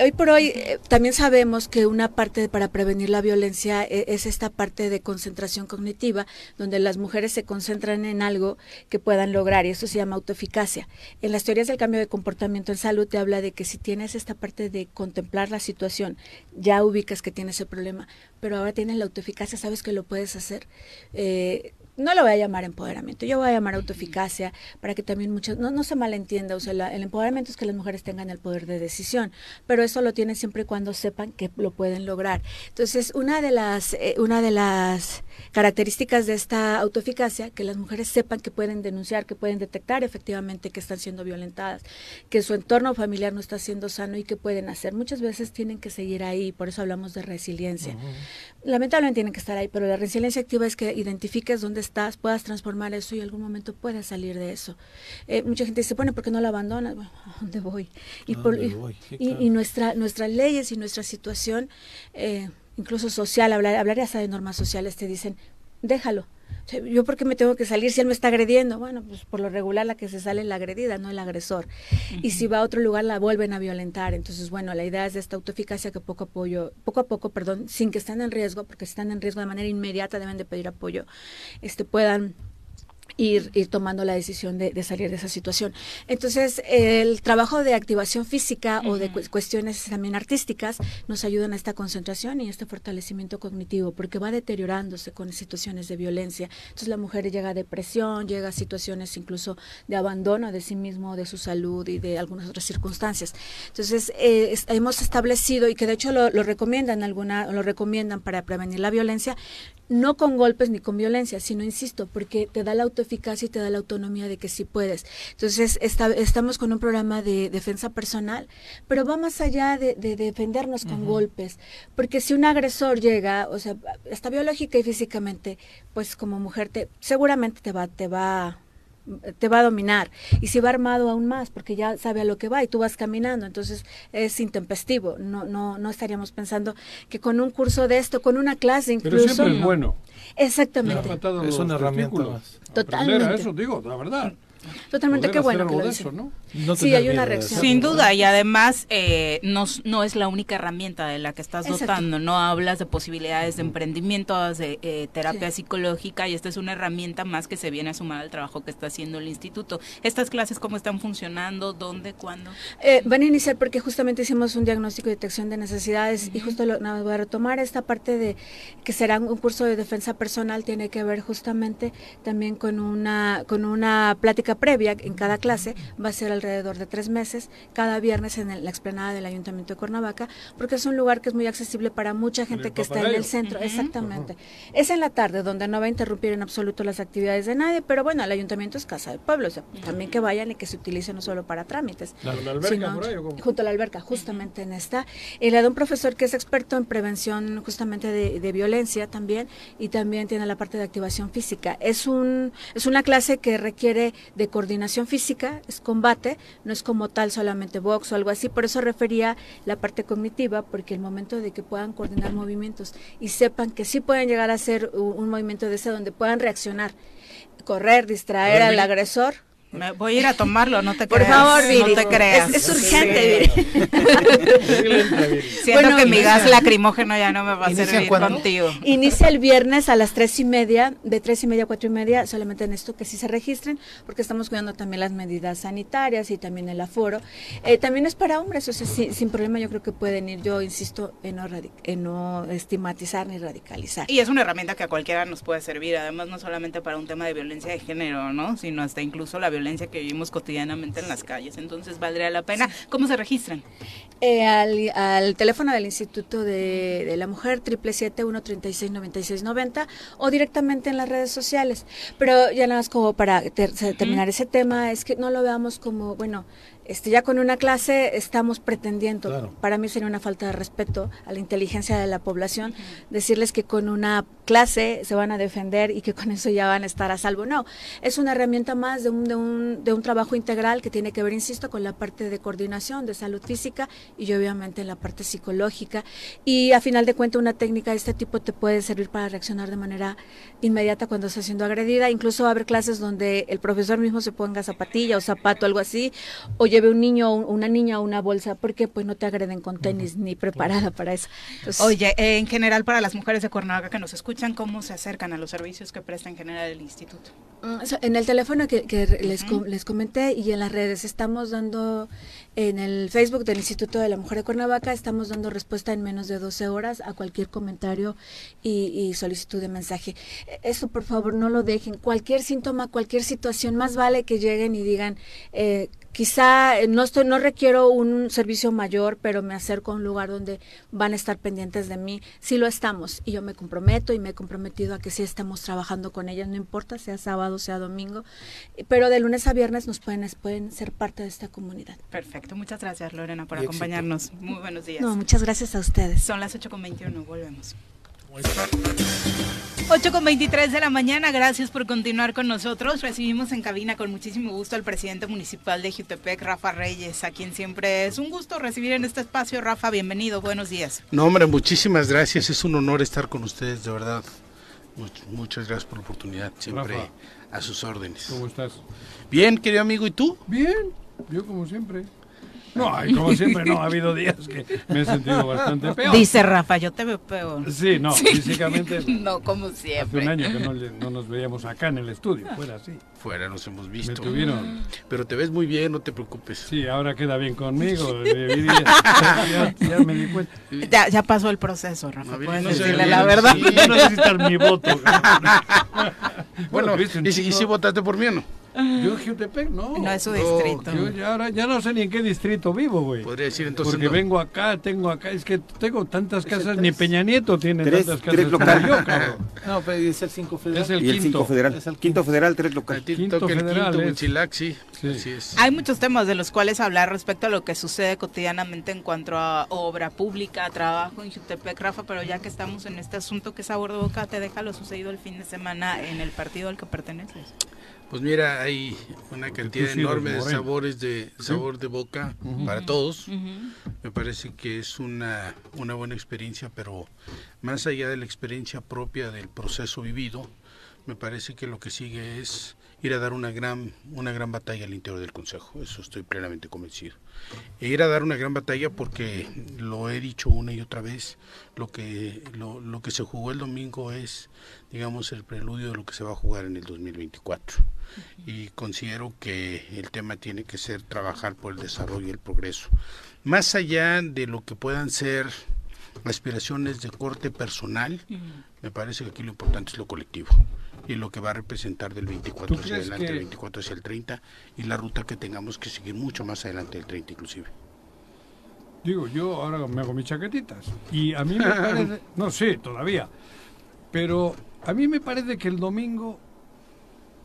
hoy por hoy eh, también sabemos que una parte para prevenir la violencia eh, es esta parte de concentración cognitiva, donde las mujeres se concentran en algo que puedan lograr, y eso se llama autoeficacia. En las teorías del cambio de comportamiento en salud te habla de que si tienes esta parte de contemplar la situación, ya ubicas que tienes ese problema, pero ahora tienes la autoeficacia, sabes que lo puedes hacer. Eh, no lo voy a llamar empoderamiento, yo voy a llamar autoeficacia para que también muchos, no, no se malentienda, o sea, el empoderamiento es que las mujeres tengan el poder de decisión, pero eso lo tienen siempre cuando sepan que lo pueden lograr. Entonces, una de las, eh, una de las características de esta autoeficacia, que las mujeres sepan que pueden denunciar, que pueden detectar efectivamente que están siendo violentadas, que su entorno familiar no está siendo sano y que pueden hacer. Muchas veces tienen que seguir ahí, por eso hablamos de resiliencia. Lamentablemente tienen que estar ahí, pero la resiliencia activa es que identifiques dónde estás, puedas transformar eso y en algún momento puedas salir de eso. Eh, mucha gente dice, bueno, ¿por qué no la abandonas? ¿a dónde voy? Y, por, y, nuestra, nuestras leyes y nuestra situación, eh, incluso social, hablar, hablar hasta de normas sociales, te dicen, déjalo. ¿Yo por qué me tengo que salir si él me está agrediendo? Bueno, pues por lo regular la que se sale es la agredida, no el agresor. Y si va a otro lugar la vuelven a violentar. Entonces, bueno, la idea es de esta autoeficacia que poco apoyo, poco a poco, perdón, sin que estén en riesgo, porque si están en riesgo de manera inmediata deben de pedir apoyo, este puedan Ir, ir, tomando la decisión de, salir de esa situación. Entonces, el trabajo de activación física o de cuestiones también artísticas nos ayudan a esta concentración y este fortalecimiento cognitivo, porque va deteriorándose con situaciones de violencia. Entonces, la mujer llega a depresión, llega a situaciones incluso de abandono de sí mismo, de su salud y de algunas otras circunstancias. Entonces, eh, hemos establecido, y que de hecho lo, lo recomiendan, alguna, lo recomiendan para prevenir la violencia, no con golpes ni con violencia, sino, insisto, porque te da la autoeficacia y te da la autonomía de que sí puedes. Entonces, estamos con un programa de defensa personal, pero va más allá de, defendernos con golpes, porque si un agresor llega, o sea, está biológica y físicamente, pues como mujer, te, seguramente te va, te va te va a dominar y si va armado aún más porque ya sabe a lo que va y tú vas caminando. Entonces es intempestivo. No no no estaríamos pensando que con un curso de esto con una clase incluso Pero siempre es bueno. Exactamente. Es una herramienta. más totalmente eso digo la verdad Totalmente, qué bueno que lo eso, ¿no? sí, hay una reacción. Sin duda, y además eh, no, no es la única herramienta de la que estás dotando, no hablas de posibilidades de emprendimiento, de eh, terapia psicológica, y esta es una herramienta más que se viene a sumar al trabajo que está haciendo el instituto. ¿Estas clases cómo están funcionando? ¿Dónde? ¿Cuándo? Eh, van a iniciar porque justamente hicimos un diagnóstico y detección de necesidades, y justo lo, voy a retomar esta parte de que será un curso de defensa personal, tiene que ver justamente también con una, con una plática previa en cada clase va a ser alrededor de tres meses, cada viernes en la explanada del Ayuntamiento de Cuernavaca, porque es un lugar que es muy accesible para mucha gente que está en el centro. Exactamente. Es en la tarde, donde no va a interrumpir en absoluto las actividades de nadie, pero bueno, el Ayuntamiento es casa del pueblo, o sea, también que vayan y que se utilice no solo para trámites. La, alberca Junto a la alberca, justamente en esta. Y le da un profesor que es experto en prevención justamente de, de violencia también, y también tiene la parte de activación física. Es, un, es una clase que requiere de de coordinación física, es combate, no es como tal solamente box o algo así, por eso refería la parte cognitiva, porque el momento de que puedan coordinar movimientos y sepan que sí pueden llegar a hacer un, movimiento de ese donde puedan reaccionar, correr, distraer al agresor, me voy a ir a tomarlo, no te Por creas. favor, Viri. No te creas. Es, urgente, Viri. Siento que mi gas lacrimógeno ya no me va a servir contigo. Inicia el viernes a las tres y media, de tres y media a cuatro y media, solamente en esto que sí se registren, porque estamos cuidando también las medidas sanitarias y también el aforo. Eh, también es para hombres, o sea, sin problema yo creo que pueden ir. Yo insisto en no, en no estigmatizar ni radicalizar. Y es una herramienta que a cualquiera nos puede servir, además no solamente para un tema de violencia de género, ¿no? Sino hasta incluso la violencia violencia que vivimos cotidianamente en las calles. Entonces, valdría la pena. ¿Cómo se registran? Eh, al, teléfono del Instituto de, la Mujer, 777-136-9690, o directamente en las redes sociales. Pero ya nada más como para terminar ese tema, es que no lo veamos como, bueno, este, ya con una clase estamos pretendiendo, para mí sería una falta de respeto a la inteligencia de la población, decirles que con una clase se van a defender y que con eso ya van a estar a salvo. No, es una herramienta más de un, de un, de un trabajo integral que tiene que ver, insisto, con la parte de coordinación, de salud física y obviamente la parte psicológica. Y a final de cuentas una técnica de este tipo te puede servir para reaccionar de manera inmediata cuando estás siendo agredida. Incluso va a haber clases donde el profesor mismo se ponga zapatilla o zapato, algo así, o lleve un niño o una niña una bolsa, porque pues no te agreden con tenis ni preparada para eso. Oye, eh, en general para las mujeres de Cuernavaca que nos escuchan, ¿cómo se acercan a los servicios que presta en general el instituto? Mm, en el teléfono que, les, les comenté y en las redes estamos dando en el Facebook del Instituto de la Mujer de Cuernavaca estamos dando respuesta en menos de 12 horas a cualquier comentario y, solicitud de mensaje. E, eso, por favor, no lo dejen. Cualquier síntoma, cualquier situación, más vale que lleguen y digan, eh, quizá eh, no estoy no requiero un servicio mayor pero me acerco a un lugar donde van a estar pendientes de mí. Sí lo estamos y yo me comprometo y me he comprometido a que sí estamos trabajando con ellas no importa sea sábado sea domingo pero de lunes a viernes nos pueden pueden ser parte de esta comunidad. Perfecto muchas gracias Lorena por acompañarnos. Muy buenos días. No muchas gracias a ustedes. Son las 8.21 volvemos 8 con 23 de la mañana, gracias por continuar con nosotros. Recibimos en cabina con muchísimo gusto al presidente municipal de Jutepec, Rafa Reyes, a quien siempre es un gusto recibir en este espacio. Rafa, bienvenido, buenos días. No, hombre, muchísimas gracias, es un honor estar con ustedes, de verdad. muchas gracias por la oportunidad, siempre a sus órdenes. ¿Cómo estás? Bien, querido amigo, ¿y tú? Bien, yo como siempre. No, como siempre, no, ha habido días que me he sentido *laughs* bastante peor. Dice Rafa, yo te veo peor. Sí, no, físicamente. *laughs* no, como siempre. Hace un año que no, no, nos veíamos acá en el estudio, fuera así. Fuera nos hemos visto. Me tuvieron. Pero te ves muy bien, no te preocupes. Sí, ahora queda bien conmigo. ya, ya, me di cuenta. Ya, ya pasó el proceso, Rafa. Puedes decirle la verdad. Sí, no necesitas mi voto. *laughs* bueno, ¿y, si, ¿y si votaste por mí o no? Yo Jutepec no. No es su distrito. yo ya, ahora, ya no sé ni en qué distrito vivo, güey. Podría decir entonces. Porque vengo acá, tengo acá, es que tengo tantas casas, ni Peña Nieto tiene tantas casas tres local. yo, cabrón. *laughs* No, pero es el 5 federal. Es el, quinto. cinco federal. Es el quinto federal, tres local. El quinto, federal. El quinto, sí. sí. es. Hay muchos temas de los cuales hablar respecto a lo que sucede cotidianamente en cuanto a obra pública, trabajo en Jutepec, Rafa, pero ya que estamos en este asunto, ¿qué sabor de boca te deja lo sucedido el fin de semana en el partido al que perteneces? Pues mira, hay una cantidad enorme de sabores de sabor de boca para todos. Me parece que es una, una buena experiencia, pero más allá de la experiencia propia del proceso vivido, me parece que lo que sigue es ir a dar una gran, una gran batalla al interior del Consejo, eso estoy plenamente convencido. E ir a dar una gran batalla porque lo he dicho una y otra vez, lo que, lo, lo que se jugó el domingo es, digamos, el preludio de lo que se va a jugar en el 2024. Y considero que el tema tiene que ser trabajar por el desarrollo y el progreso. Más allá de lo que puedan ser aspiraciones de corte personal, me parece que aquí lo importante es lo colectivo y lo que va a representar del 24 hacia adelante, del 24 hacia el 30 y la ruta que tengamos que seguir mucho más adelante del 30 inclusive. Digo, yo ahora me hago mis chaquetitas y a mí me *laughs* parece, no sé, todavía, pero a mí me parece que el domingo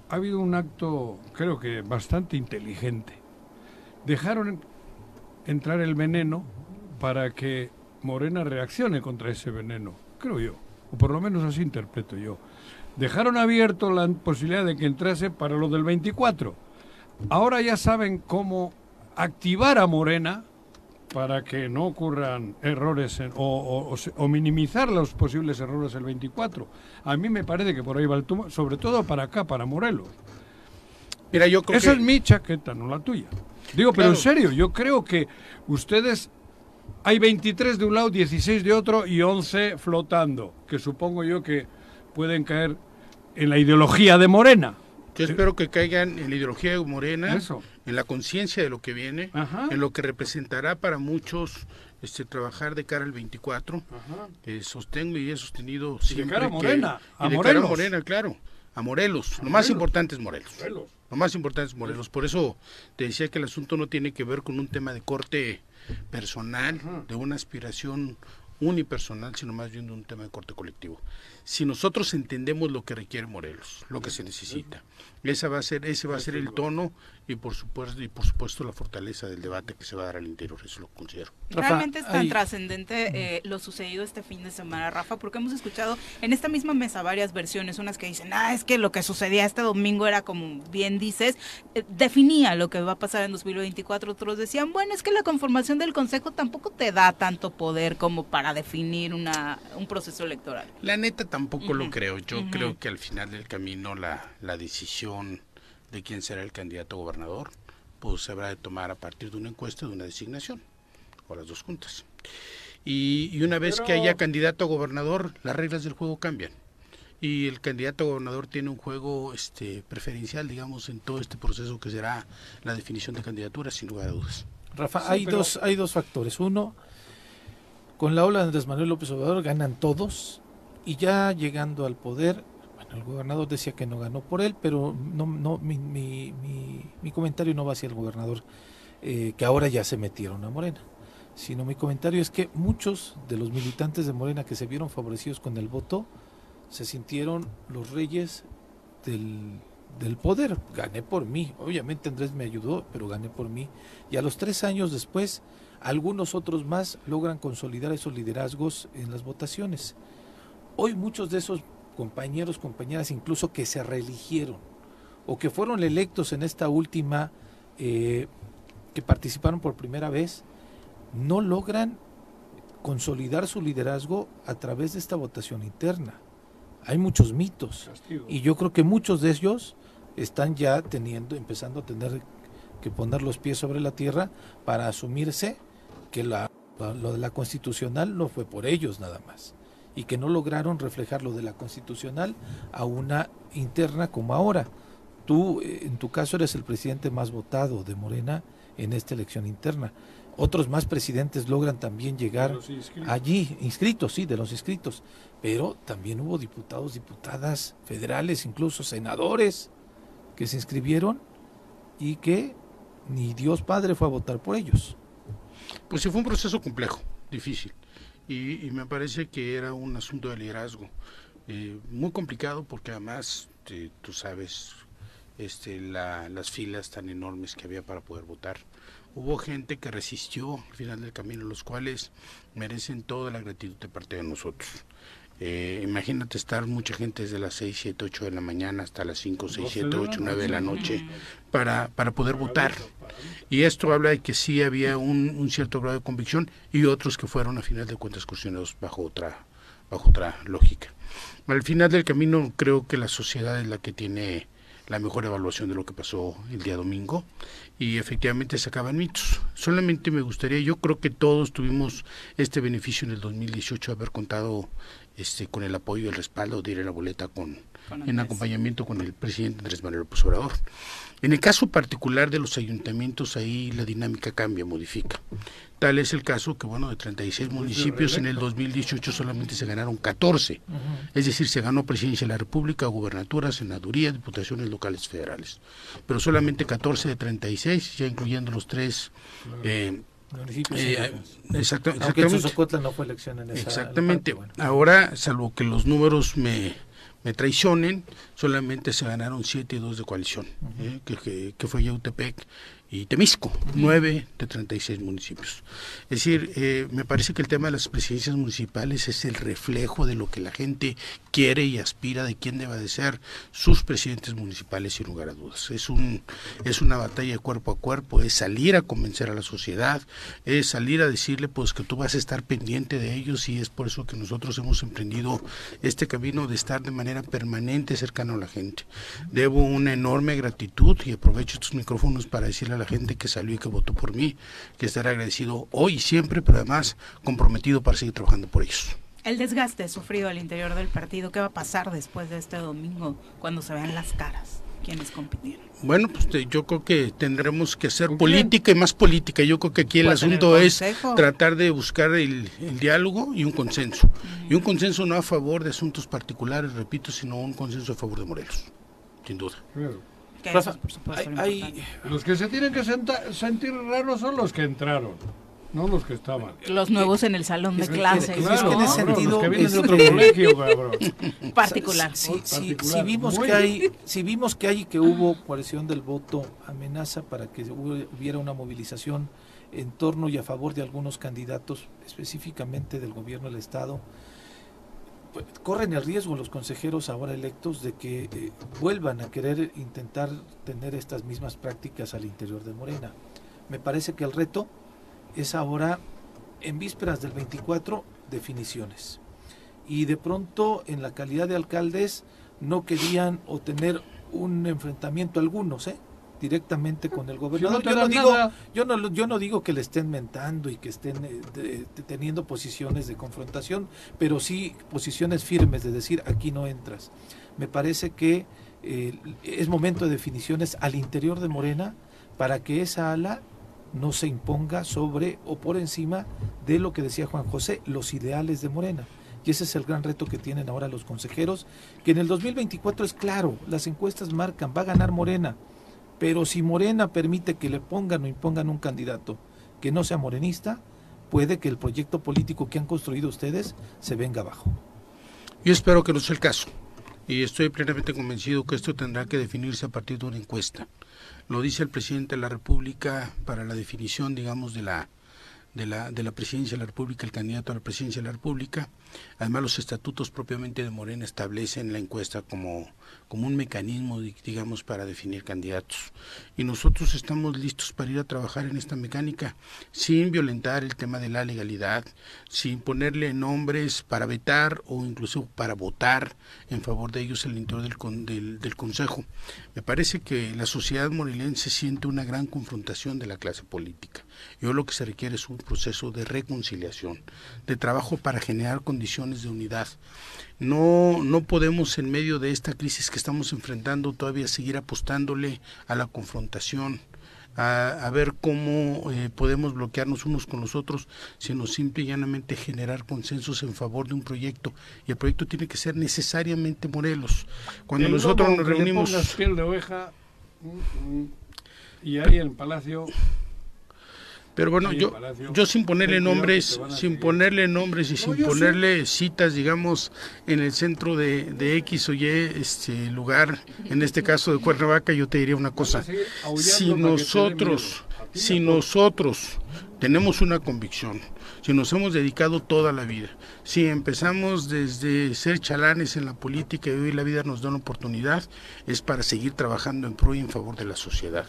ha habido un acto, creo que bastante inteligente. Dejaron entrar el veneno para que Morena reaccione contra ese veneno, creo yo, o por lo menos así interpreto yo dejaron abierto la posibilidad de que entrase para lo del 24. Ahora ya saben cómo activar a Morena para que no ocurran errores o, minimizar los posibles errores el 24. A mí me parece que por ahí va el tumor, sobre todo para acá, para Morelos. Mira, yo Esa es mi chaqueta, no la tuya. Digo, pero en serio, yo creo que ustedes hay 23 de un lado, 16 de otro y 11 flotando, que supongo yo que pueden caer en la ideología de Morena. Yo espero que caigan en la ideología de Morena, en la conciencia de lo que viene, en lo que representará para muchos este trabajar de cara al 24. sostengo y he sostenido siempre. De cara a Morena, a de cara a Morena, claro. A Morelos. lo más importante es Morelos. Lo más importante es Morelos. Por eso te decía que el asunto no tiene que ver con un tema de corte personal, de una aspiración unipersonal, sino más bien de un tema de corte colectivo. Si nosotros entendemos lo que requiere Morelos, lo que se necesita, esa va a ser, ese va a ser el tono y por supuesto y por supuesto la fortaleza del debate que se va a dar al interior, eso lo considero. Realmente es tan trascendente eh, lo sucedido este fin de semana, Rafa, porque hemos escuchado en esta misma mesa varias versiones, unas que dicen, ah, es que lo que sucedía este domingo era como bien dices, eh, definía lo que va a pasar en 2024, otros decían, bueno, es que la conformación del Consejo tampoco te da tanto poder como para definir una, un proceso electoral. La neta tampoco lo creo, yo creo que al final del camino la, la decisión de quién será el candidato a gobernador, pues se habrá de tomar a partir de una encuesta de una designación, o las dos juntas. Y, una vez que haya candidato a gobernador, las reglas del juego cambian. Y el candidato a gobernador tiene un juego este, preferencial, digamos, en todo este proceso que será la definición de candidaturas, sin lugar a dudas. Rafa, hay, dos, hay dos factores. Uno, con la ola de Andrés Manuel López Obrador ganan todos y ya llegando al poder el gobernador decía que no ganó por él, pero no, no, mi, mi, mi, comentario no va hacia el gobernador, eh, que ahora ya se metieron a Morena, sino mi comentario es que muchos de los militantes de Morena que se vieron favorecidos con el voto, se sintieron los reyes del, del poder. Gané por mí, obviamente Andrés me ayudó, pero gané por mí. Y a los tres años después, algunos otros más logran consolidar esos liderazgos en las votaciones. Hoy muchos de esos compañeros, compañeras incluso que se reeligieron o que fueron electos en esta última, eh, que participaron por primera vez, no logran consolidar su liderazgo a través de esta votación interna. Hay muchos mitos y yo creo que muchos de ellos están ya teniendo, empezando a tener que poner los pies sobre la tierra para asumirse que la, lo de la constitucional no fue por ellos nada más y que no lograron reflejar lo de la constitucional a una interna como ahora. Tú, eh, en tu caso, eres el presidente más votado de Morena en esta elección interna. Otros más presidentes logran también llegar allí, inscritos, sí, de los inscritos, pero también hubo diputados, diputadas federales, incluso senadores que se inscribieron y que ni Dios Padre fue a votar por ellos. Pues sí, fue un proceso complejo, difícil y, me parece que era un asunto de liderazgo eh, muy complicado porque además tú sabes este, las filas tan enormes que había para poder votar. Hubo gente que resistió al final del camino, los cuales merecen toda la gratitud de parte de nosotros. Eh, imagínate estar mucha gente desde las 6, 7, 8 de la mañana hasta las 5, 6, 7, 8, 9 de la noche para, para poder votar. Y esto habla de que sí había un, cierto grado de convicción y otros que fueron a final de cuentas cuestionados bajo otra, bajo otra lógica. Al final del camino creo que la sociedad es la que tiene la mejor evaluación de lo que pasó el día domingo y efectivamente se acaban mitos. Solamente me gustaría, yo creo que todos tuvimos este beneficio en el 2018 de haber contado este, con el apoyo y el respaldo de ir a la boleta con, en acompañamiento con el presidente Andrés Manuel López Obrador. En el caso particular de los ayuntamientos, ahí la dinámica cambia, modifica. Tal es el caso que, bueno, de 36 municipios en el 2018 solamente se ganaron 14. Es decir, se ganó presidencia de la República, gubernatura, senaduría, diputaciones locales federales. Pero solamente 14 de 36, ya incluyendo los tres eh, eh, exactamente. no fue elección en esa Exactamente. Ahora, salvo que los números me, me traicionen, solamente se ganaron 7 y 2 de coalición, eh, que, que, que, fue Yautepec y Temisco, 9 de 36 municipios. Es decir, eh, me parece que el tema de las presidencias municipales es el reflejo de lo que la gente quiere y aspira de quién debe de ser sus presidentes municipales sin lugar a dudas. Es, un, es una batalla cuerpo a cuerpo, es salir a convencer a la sociedad, es salir a decirle pues que tú vas a estar pendiente de ellos y es por eso que nosotros hemos emprendido este camino de estar de manera permanente cercano a la gente. Debo una enorme gratitud y aprovecho estos micrófonos para decirle la gente que salió y que votó por mí, que estaré agradecido hoy y siempre, pero además comprometido para seguir trabajando por ellos. El desgaste sufrido al interior del partido, ¿qué va a pasar después de este domingo cuando se vean las caras? quienes compitieron. Bueno, pues yo creo que tendremos que hacer política y más política. Yo creo que aquí el asunto es tratar de buscar el, diálogo y un consenso. Y un consenso no a favor de asuntos particulares, repito, sino un consenso a favor de Morelos, sin duda. Los que se tienen que sentir raros son los que entraron. No los que estaban. Los nuevos en el salón de clases. Claro, ¿no? en ese sentido, que vienen de otro colegio, cabrón. *laughs* Particular. Si, si- Particular. si vimos Muy que hay, si vimos que hay y que hubo coerción del voto amenaza para que hubiera una movilización en torno y a favor de algunos candidatos, específicamente del gobierno del estado, corren el riesgo los consejeros ahora electos de que eh, vuelvan a querer intentar tener estas mismas prácticas al interior de Morena. Me parece que el reto es ahora, en vísperas del 24, definiciones. Y de pronto, en la calidad de alcaldes, no querían o tener un enfrentamiento algunos, ¿eh? Directamente con el gobernador. yo, no digo, yo, no, yo no digo que le estén mentando y que estén eh, de- de- teniendo posiciones de confrontación, pero sí posiciones firmes de decir aquí no entras. Me parece que eh, es momento de definiciones al interior de Morena para que esa ala no se imponga sobre o por encima de lo que decía Juan José, los ideales de Morena. Y ese es el gran reto que tienen ahora los consejeros, que en el 2024 es claro, las encuestas marcan, va a ganar Morena, pero si Morena permite que le pongan o impongan un candidato que no sea morenista, puede que el proyecto político que han construido ustedes se venga abajo. Yo espero que no sea el caso. Y estoy plenamente convencido que esto tendrá que definirse a partir de una encuesta. Lo dice el presidente de la República para la definición, digamos, de la de la, de la presidencia de la República, el candidato a la presidencia de la República. Además, los estatutos propiamente de Morena establecen la encuesta como, como un mecanismo, di- digamos, para definir candidatos. Y nosotros estamos listos para ir a trabajar en esta mecánica sin violentar el tema de la legalidad, sin ponerle nombres para vetar o incluso para votar en favor de ellos al interior del, del, del Consejo. Me parece que la sociedad morelense siente una gran confrontación de la clase política. Yo lo que se requiere es un proceso de reconciliación, de trabajo para generar condiciones de unidad. No, no podemos en medio de esta crisis que estamos enfrentando todavía seguir apostándole a la confrontación, a, a ver cómo eh, podemos bloquearnos unos con los otros, sino simple y llanamente generar consensos en favor de un proyecto. Y el proyecto tiene que ser necesariamente Morelos. Cuando El nosotros nos reunimos... piel de oveja mm, mm, y ahí en Palacio Pero bueno, yo, yo sin ponerle nombres, sin ponerle nombres y sin ponerle citas, digamos, en el centro de, de X o Y este lugar, en este caso de Cuernavaca, yo te diría una cosa. Si nosotros, si nosotros tenemos una convicción, si nos hemos dedicado toda la vida, si empezamos desde ser chalanes en la política y hoy la vida nos da una oportunidad, es para seguir trabajando en pro y en favor de la sociedad.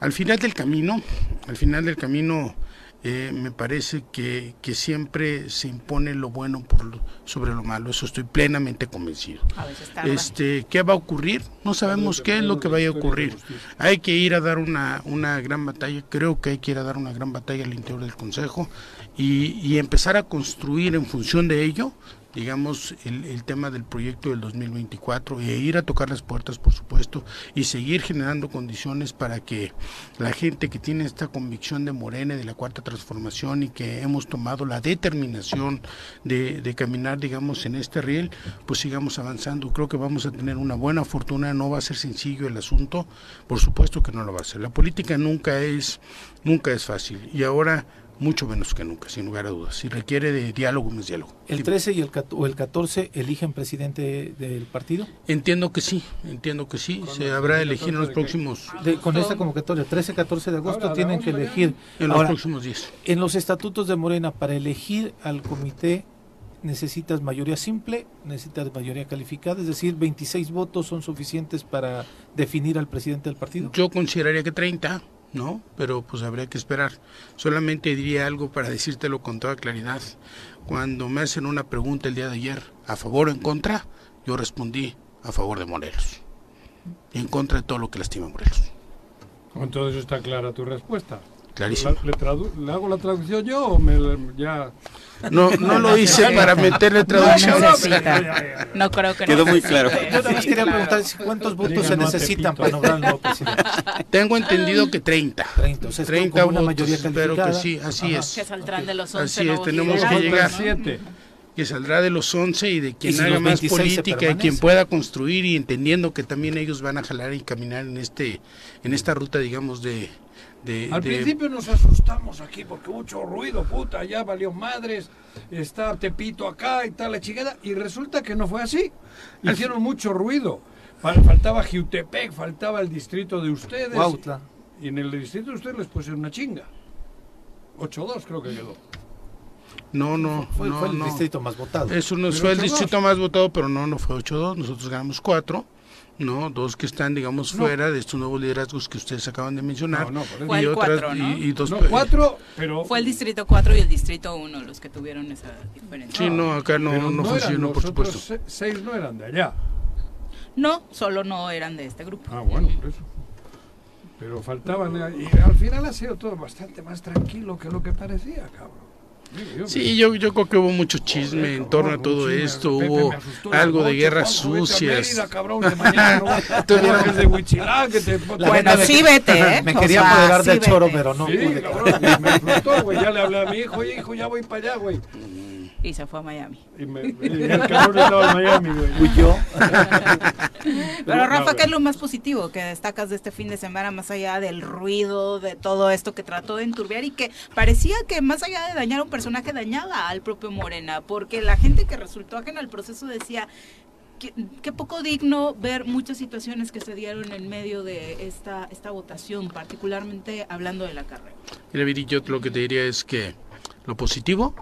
Al final del camino, al final del camino, eh, me parece que, que siempre se impone lo bueno por lo- sobre lo malo. Eso estoy plenamente convencido. A veces tarda. Este, ¿qué va a ocurrir? No sabemos qué es lo que vaya a ocurrir. Hay que ir a dar una, una gran batalla, creo que hay que ir a dar una gran batalla al interior del Consejo y, y empezar a construir en función de ello, digamos, el, el tema del proyecto del 2024 e ir a tocar las puertas, por supuesto, y seguir generando condiciones para que la gente que tiene esta convicción de Morena de la Cuarta Transformación y que hemos tomado la determinación de, de caminar, digamos, en este riel, pues sigamos avanzando. Creo que vamos a tener una buena fortuna, no va a ser sencillo el asunto, por supuesto que no lo va a ser. La política nunca es, nunca es fácil y ahora mucho menos que nunca, sin lugar a dudas. Si requiere de diálogo, más diálogo. ¿El Sí. 13 y el, o el 14 eligen presidente del partido? Entiendo que sí, entiendo que sí, se habrá de elegir en los próximos, De- con esta convocatoria, 13-14 de agosto, Ahora, tienen que elegir. en los Ahora, próximos días. en los estatutos de Morena, para elegir al comité necesitas mayoría simple, necesitas mayoría calificada, es decir, 26 votos son suficientes para definir al presidente del partido. Yo consideraría que 30, ¿no? Pero pues habría que esperar. Solamente diría algo para decírtelo con toda claridad. Cuando me hacen una pregunta el día de ayer, ¿a favor o en contra? Yo respondí a favor de Morelos. Y en contra de todo lo que lastima a Morelos. Entonces está clara tu respuesta. Clarísimo. La- ¿Le, ¿le hago la traducción yo o me ya? No, no lo hice para meterle No traducción. necesita. No creo que Quedó no muy claro. Yo nada más quería preguntar si cuántos votos Diga se no necesitan para nombrar nuevo presidente. Tengo entendido que 30. 30, o sea, esto 30 como una votos, mayoría espero que sí, así Ajá. es. Que saldrán de los 11 Así es, tenemos que llegar. ¿no? Siete. que saldrá de los 11 y de quien haga más política y quien pueda construir y entendiendo que también ellos van a jalar y caminar en este en esta ruta digamos de, Al principio nos asustamos aquí porque mucho ruido, puta, ya valió madres, está Tepito acá y tal, la chingada, y resulta que no fue así. Hicieron mucho ruido. Faltaba Jiutepec, faltaba el distrito de ustedes. Y en el distrito de ustedes les pusieron una chinga. 8-2 creo que quedó. No, no, fue, no, el distrito más votado. Eso no fue el distrito más votado, pero no, no fue 8-2. Nosotros ganamos 4. No, dos que están, digamos, fuera de estos nuevos liderazgos que ustedes acaban de mencionar. No, no, fue el otras, cuatro, ¿no? y, dos, no, cuatro, pero... Fue el distrito 4 y el distrito 1 los que tuvieron esa diferencia. Sí, no, acá no, no, funcionó, por supuesto. seis no eran de allá. No, solo no eran de este grupo. Ah, bueno, por eso. Pero faltaban, y al final ha sido todo bastante más tranquilo que lo que parecía, cabrón. Sí, yo, yo creo que hubo mucho chisme en torno a todo esto, hubo algo de guerras sucias. *laughs* Bueno, sí, vete, ¿eh? Me quería apoderar del choro, pero no. Sí, cabrón, me asustó, güey. Ya le hablé a mi hijo, hijo, ya voy para allá, güey y se fue a Miami. Y, me, el cabrón estaba en Miami, güey. yo. *laughs* Pero Rafa, ¿qué es lo más positivo que destacas de este fin de semana, más allá del ruido, de todo esto que trató de enturbiar y que parecía que más allá de dañar a un personaje, dañaba al propio Morena? Porque la gente que resultó ajena al proceso decía, Qué, poco digno ver muchas situaciones que se dieron en medio de esta, esta votación, particularmente hablando de la carrera. Mira, Viri, yo lo que te diría es que lo positivo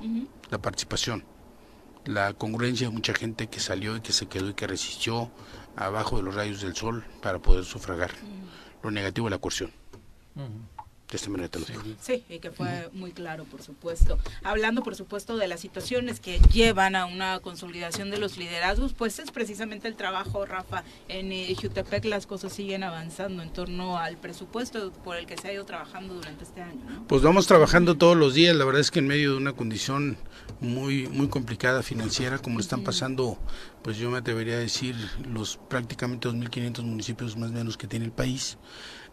la participación, la congruencia de mucha gente que salió y que se quedó y que resistió abajo de los rayos del sol para poder sufragar. Lo negativo, la coerción. De esta manera te lo digo. Sí, y que fue muy claro, por supuesto. Hablando, por supuesto, de las situaciones que llevan a una consolidación de los liderazgos, pues es precisamente el trabajo, Rafa. En eh, Jutepec las cosas siguen avanzando en torno al presupuesto por el que se ha ido trabajando durante este año. Pues vamos trabajando todos los días. La verdad es que en medio de una condición muy muy complicada financiera, como le están pasando, pues yo me atrevería a decir, los prácticamente 2.500 municipios más o menos que tiene el país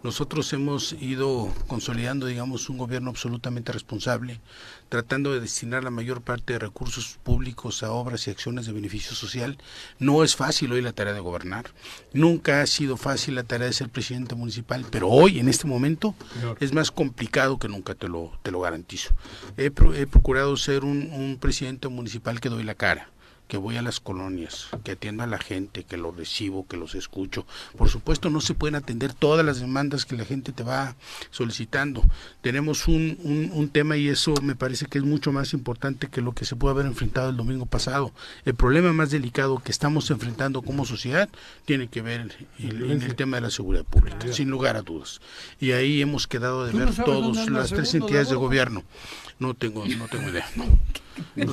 nosotros hemos ido consolidando, digamos, un gobierno absolutamente responsable, tratando de destinar la mayor parte de recursos públicos a obras y acciones de beneficio social. No es fácil hoy la tarea de gobernar, nunca ha sido fácil la tarea de ser presidente municipal, pero hoy, en este momento, es más complicado que nunca, te lo, te lo garantizo. He, he procurado ser un, un presidente municipal que doy la cara que voy a las colonias, que atiendo a la gente, que los recibo, que los escucho. Por supuesto, no se pueden atender todas las demandas que la gente te va solicitando. Tenemos un, un, tema y eso me parece que es mucho más importante que lo que se puede haber enfrentado el domingo pasado. El problema más delicado que estamos enfrentando como sociedad tiene que ver en el, tema de la seguridad pública, sin lugar a dudas. Y ahí hemos quedado de ver todas las tres entidades de gobierno. No tengo, no tengo idea. *laughs* *laughs*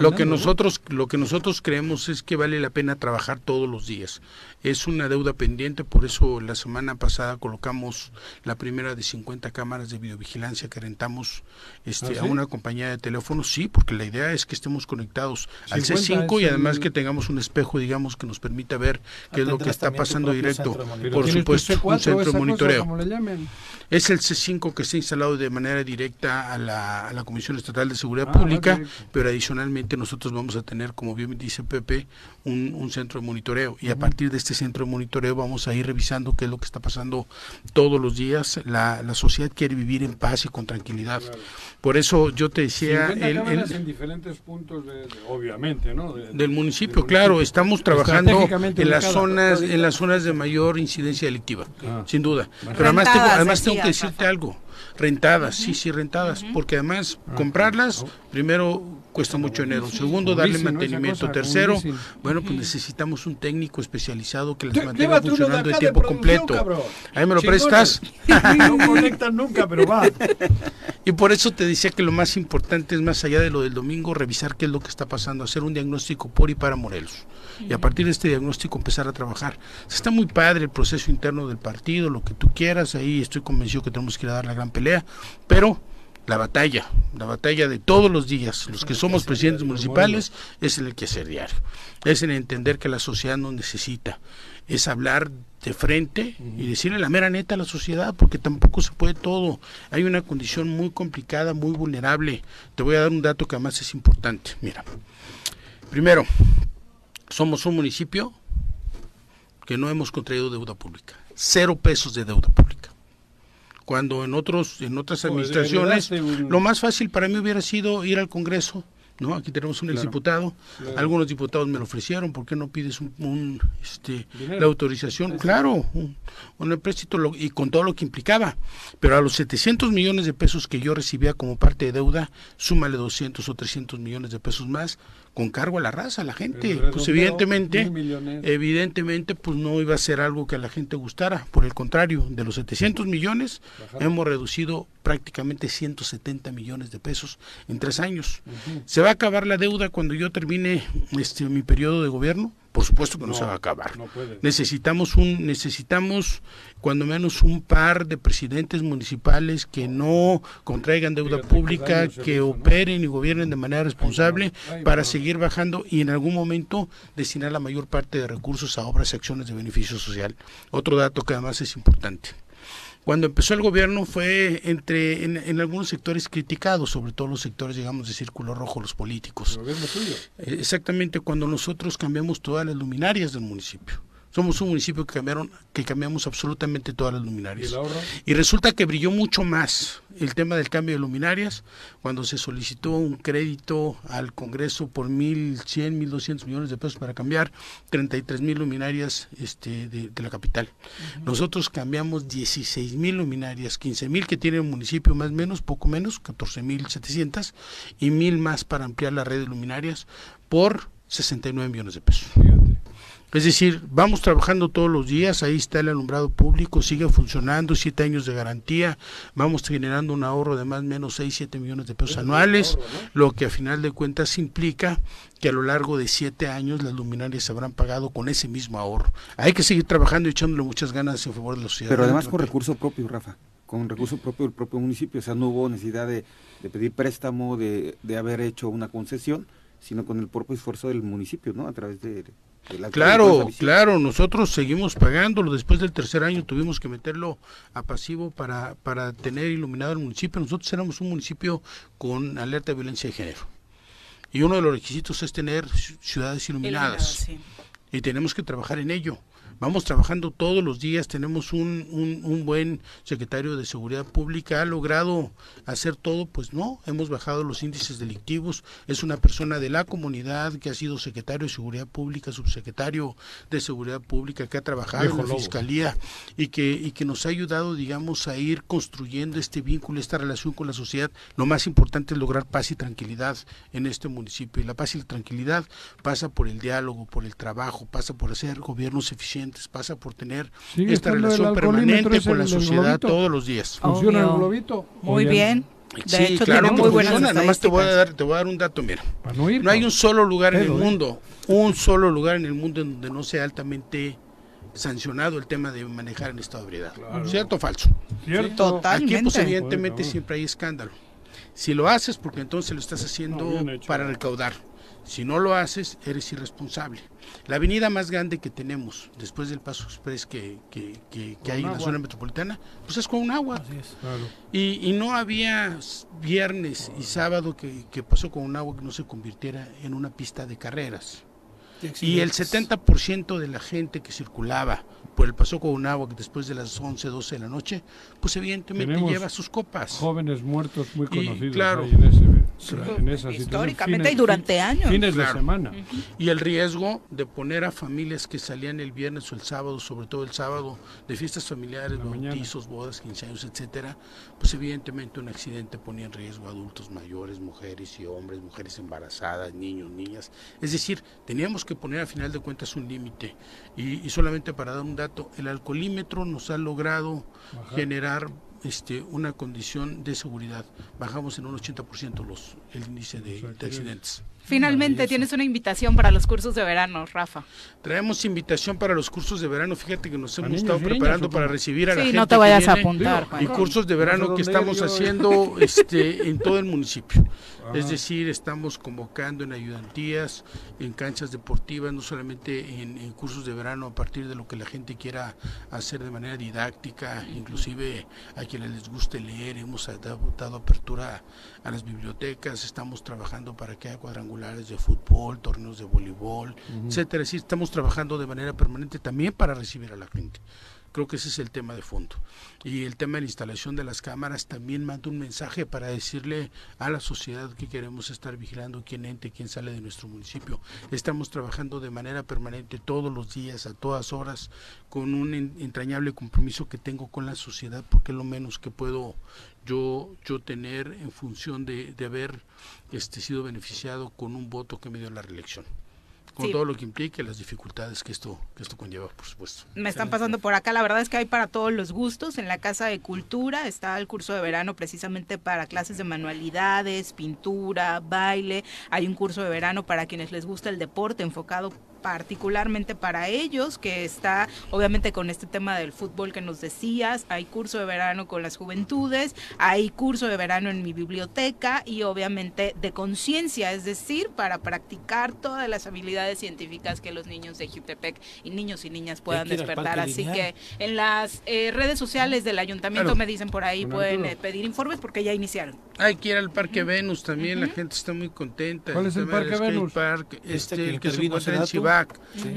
lo que nosotros, lo que nosotros creemos es que vale la pena trabajar todos los días. Es una deuda pendiente, por eso la semana pasada colocamos la primera de 50 cámaras de videovigilancia que rentamos este, ¿Ah, a una compañía de teléfonos. Sí, porque la idea es que estemos conectados al C5 y además que tengamos un espejo, digamos, que nos permita ver qué es lo que está pasando directo. Por supuesto, un centro de monitoreo. Es el C5 que está instalado de manera directa a la, a la Comisión Estatal de Seguridad ah, Pública, pero adicionalmente nosotros vamos a tener, como bien dice Pepe, un, un centro de monitoreo y a partir de este centro de monitoreo vamos a ir revisando qué es lo que está pasando todos los días. La, la sociedad quiere vivir en paz y con tranquilidad. Por eso yo te decía... El, el, en diferentes puntos, de, obviamente, ¿no? del, municipio, claro, estamos trabajando en las zonas en las zonas de mayor incidencia delictiva, ah. sin duda. Pero además tengo, además tengo que decirte algo. Rentadas, sí, sí, rentadas, porque además ah, comprarlas, primero cuesta mucho dinero, segundo darle mantenimiento, tercero, bueno, pues necesitamos un técnico especializado que las mantenga funcionando de tiempo completo. Ahí me lo prestas. *laughs* no conectan nunca, pero va. *laughs* Y por eso te decía que lo más importante es más allá de lo del domingo, revisar qué es lo que está pasando, hacer un diagnóstico por y para Morelos. Y a partir de este diagnóstico empezar a trabajar. Está muy padre el proceso interno del partido, lo que tú quieras, ahí estoy convencido que tenemos que ir a dar la gran pelea, pero la batalla, la batalla de todos los días, los que somos presidentes municipales, es el que hacer diario, es el entender que la sociedad nos necesita, es hablar de frente y decirle la mera neta a la sociedad, porque tampoco se puede todo. Hay una condición muy complicada, muy vulnerable. Te voy a dar un dato que además es importante. Mira, primero, somos un municipio que no hemos contraído deuda pública, cero pesos de deuda pública cuando en otros en otras pues, administraciones lo más fácil para mí hubiera sido ir al Congreso ¿no? Aquí tenemos un exdiputado, algunos diputados me lo ofrecieron, ¿por qué no pides un, este, la autorización? Claro, un, un empréstito y con todo lo que implicaba, pero a los 700 millones de pesos que yo recibía como parte de deuda, súmale 200 o 300 millones de pesos más, con cargo a la raza, a la gente. Pues evidentemente, evidentemente, pues no iba a ser algo que a la gente gustara. Por el contrario, de los 700 millones, hemos reducido prácticamente 170 millones de pesos en tres años. ¿Se va a acabar la deuda cuando yo termine este mi periodo de gobierno? Por supuesto que no, se va a acabar. necesitamos un necesitamos cuando menos un par de presidentes municipales que no contraigan deuda pública, que operen y gobiernen de manera responsable para seguir bajando y en algún momento destinar la mayor parte de recursos a obras y acciones de beneficio social. Otro dato que además es importante. Cuando empezó el gobierno fue entre en, algunos sectores criticados, sobre todo los sectores, digamos, de círculo rojo, los políticos. Eh, exactamente cuando nosotros cambiamos todas las luminarias del municipio. Somos un municipio que cambiaron, que cambiamos absolutamente todas las luminarias. ¿Y, resulta que brilló mucho más el tema del cambio de luminarias cuando se solicitó un crédito al Congreso por 1.100, 1.200 millones de pesos para cambiar 33 mil luminarias este, de, la capital. Nosotros cambiamos 16 mil luminarias, 15 mil que tiene el municipio más o menos, poco menos, 14 mil 700 y mil más para ampliar la red de luminarias por 69 millones de pesos. Es decir, vamos trabajando todos los días, ahí está el alumbrado público, sigue funcionando, siete años de garantía, vamos generando un ahorro de más o menos 6, 7 millones de pesos anuales, lo que a final de cuentas implica que a lo largo de siete años las luminarias se habrán pagado con ese mismo ahorro. Hay que seguir trabajando y echándole muchas ganas en favor de la sociedad. Pero además con recurso propio, Rafa, con recurso propio del propio municipio, o sea, no hubo necesidad de, pedir préstamo, de, de haber hecho una concesión, sino con el propio esfuerzo del municipio, ¿no? A través de Claro, claro, nosotros seguimos pagándolo. Después del tercer año tuvimos que meterlo a pasivo para, para tener iluminado el municipio. Nosotros éramos un municipio con alerta de violencia de género. Y uno de los requisitos es tener ciudades iluminadas. Y tenemos que trabajar en ello. Vamos trabajando todos los días, tenemos un, un, buen secretario de Seguridad Pública, ha logrado hacer todo, pues no, hemos bajado los índices delictivos, es una persona de la comunidad que ha sido secretario de Seguridad Pública, subsecretario de Seguridad Pública, que ha trabajado en la Fiscalía y que, y que nos ha ayudado, digamos, a ir construyendo este vínculo, esta relación con la sociedad. Lo más importante es lograr paz y tranquilidad en este municipio y la paz y la tranquilidad pasa por el diálogo, por el trabajo, pasa por hacer gobiernos eficientes pasa por tener esta relación permanente con la sociedad todos los días. ¿Funciona el globito? Muy bien. De hecho, claro, muy funciona. Nada más te voy a dar, te voy a dar un dato, mira. No, hay un solo lugar en el ¿eh? mundo, un solo lugar en el mundo en donde no sea altamente sancionado el tema de manejar en estado de ebriedad. ¿Cierto o falso? Cierto. Aquí pues evidentemente siempre hay escándalo. Si lo haces, porque entonces lo estás haciendo para recaudar. Si no lo haces, eres irresponsable. La avenida más grande que tenemos después del Paso Express que, que, que, hay en la zona metropolitana, pues es con un agua. y, y, no había viernes y sábado que, que pasó con un agua que no se convirtiera en una pista de carreras. Y el 70% de la gente que circulaba por el Paso con agua que después de las 11, 12 de la noche, pues evidentemente lleva sus copas. Jóvenes muertos muy conocidos claro, en, esa Históricamente y durante años. Fines de semana. Y el riesgo de poner a familias que salían el viernes o el sábado, sobre todo el sábado, de fiestas familiares, bautizos, bodas, 15 años, etcétera, pues evidentemente un accidente ponía en riesgo a adultos mayores, mujeres y hombres, mujeres embarazadas, niños, niñas. Es decir, teníamos que poner a final de cuentas un límite. Y, y solamente para dar un dato el alcoholímetro nos ha logrado generar este, una condición de seguridad. Bajamos en un 80% los, el índice de, accidentes. Finalmente tienes una invitación para los cursos de verano, Rafa. Traemos invitación para los cursos de verano. Fíjate que nos hemos estado preparando para recibir a la gente. no te vayas a apuntar. Y cursos de verano que estamos haciendo *laughs* este, en todo el municipio. Es decir, estamos convocando en ayudantías, en canchas deportivas, no solamente en, cursos de verano a partir de lo que la gente quiera hacer de manera didáctica, inclusive a quienes les guste leer. Hemos dado, apertura a las bibliotecas, estamos trabajando para que haya cuadrangulares de fútbol, torneos de voleibol, etcétera. Es decir, estamos trabajando de manera permanente también para recibir a la gente. Creo que ese es el tema de fondo. Y el tema de la instalación de las cámaras también manda un mensaje para decirle a la sociedad que queremos estar vigilando quién entra y quién sale de nuestro municipio. Estamos trabajando de manera permanente todos los días, a todas horas, con un entrañable compromiso que tengo con la sociedad, porque es lo menos que puedo yo, yo tener en función de, de haber este, sido beneficiado con un voto que me dio la reelección con todo lo que implica las dificultades que esto, que esto conlleva, por supuesto. Me están pasando por acá, la verdad es que hay para todos los gustos. En la Casa de Cultura está el curso de verano precisamente para clases de manualidades, pintura, baile. Hay un curso de verano para quienes les gusta el deporte enfocado particularmente para ellos, que está obviamente con este tema del fútbol que nos decías, hay curso de verano con las juventudes, hay curso de verano en mi biblioteca y obviamente de conciencia, es decir, para practicar todas las habilidades científicas que los niños de Jutepec y niños y niñas puedan despertar. Así que en las eh, redes sociales del ayuntamiento me dicen por ahí, pueden eh, pedir informes porque ya iniciaron. Hay que ir al Parque Venus también, la gente está muy contenta. ¿Cuál es el Parque Venus? este, este el que se encuentra en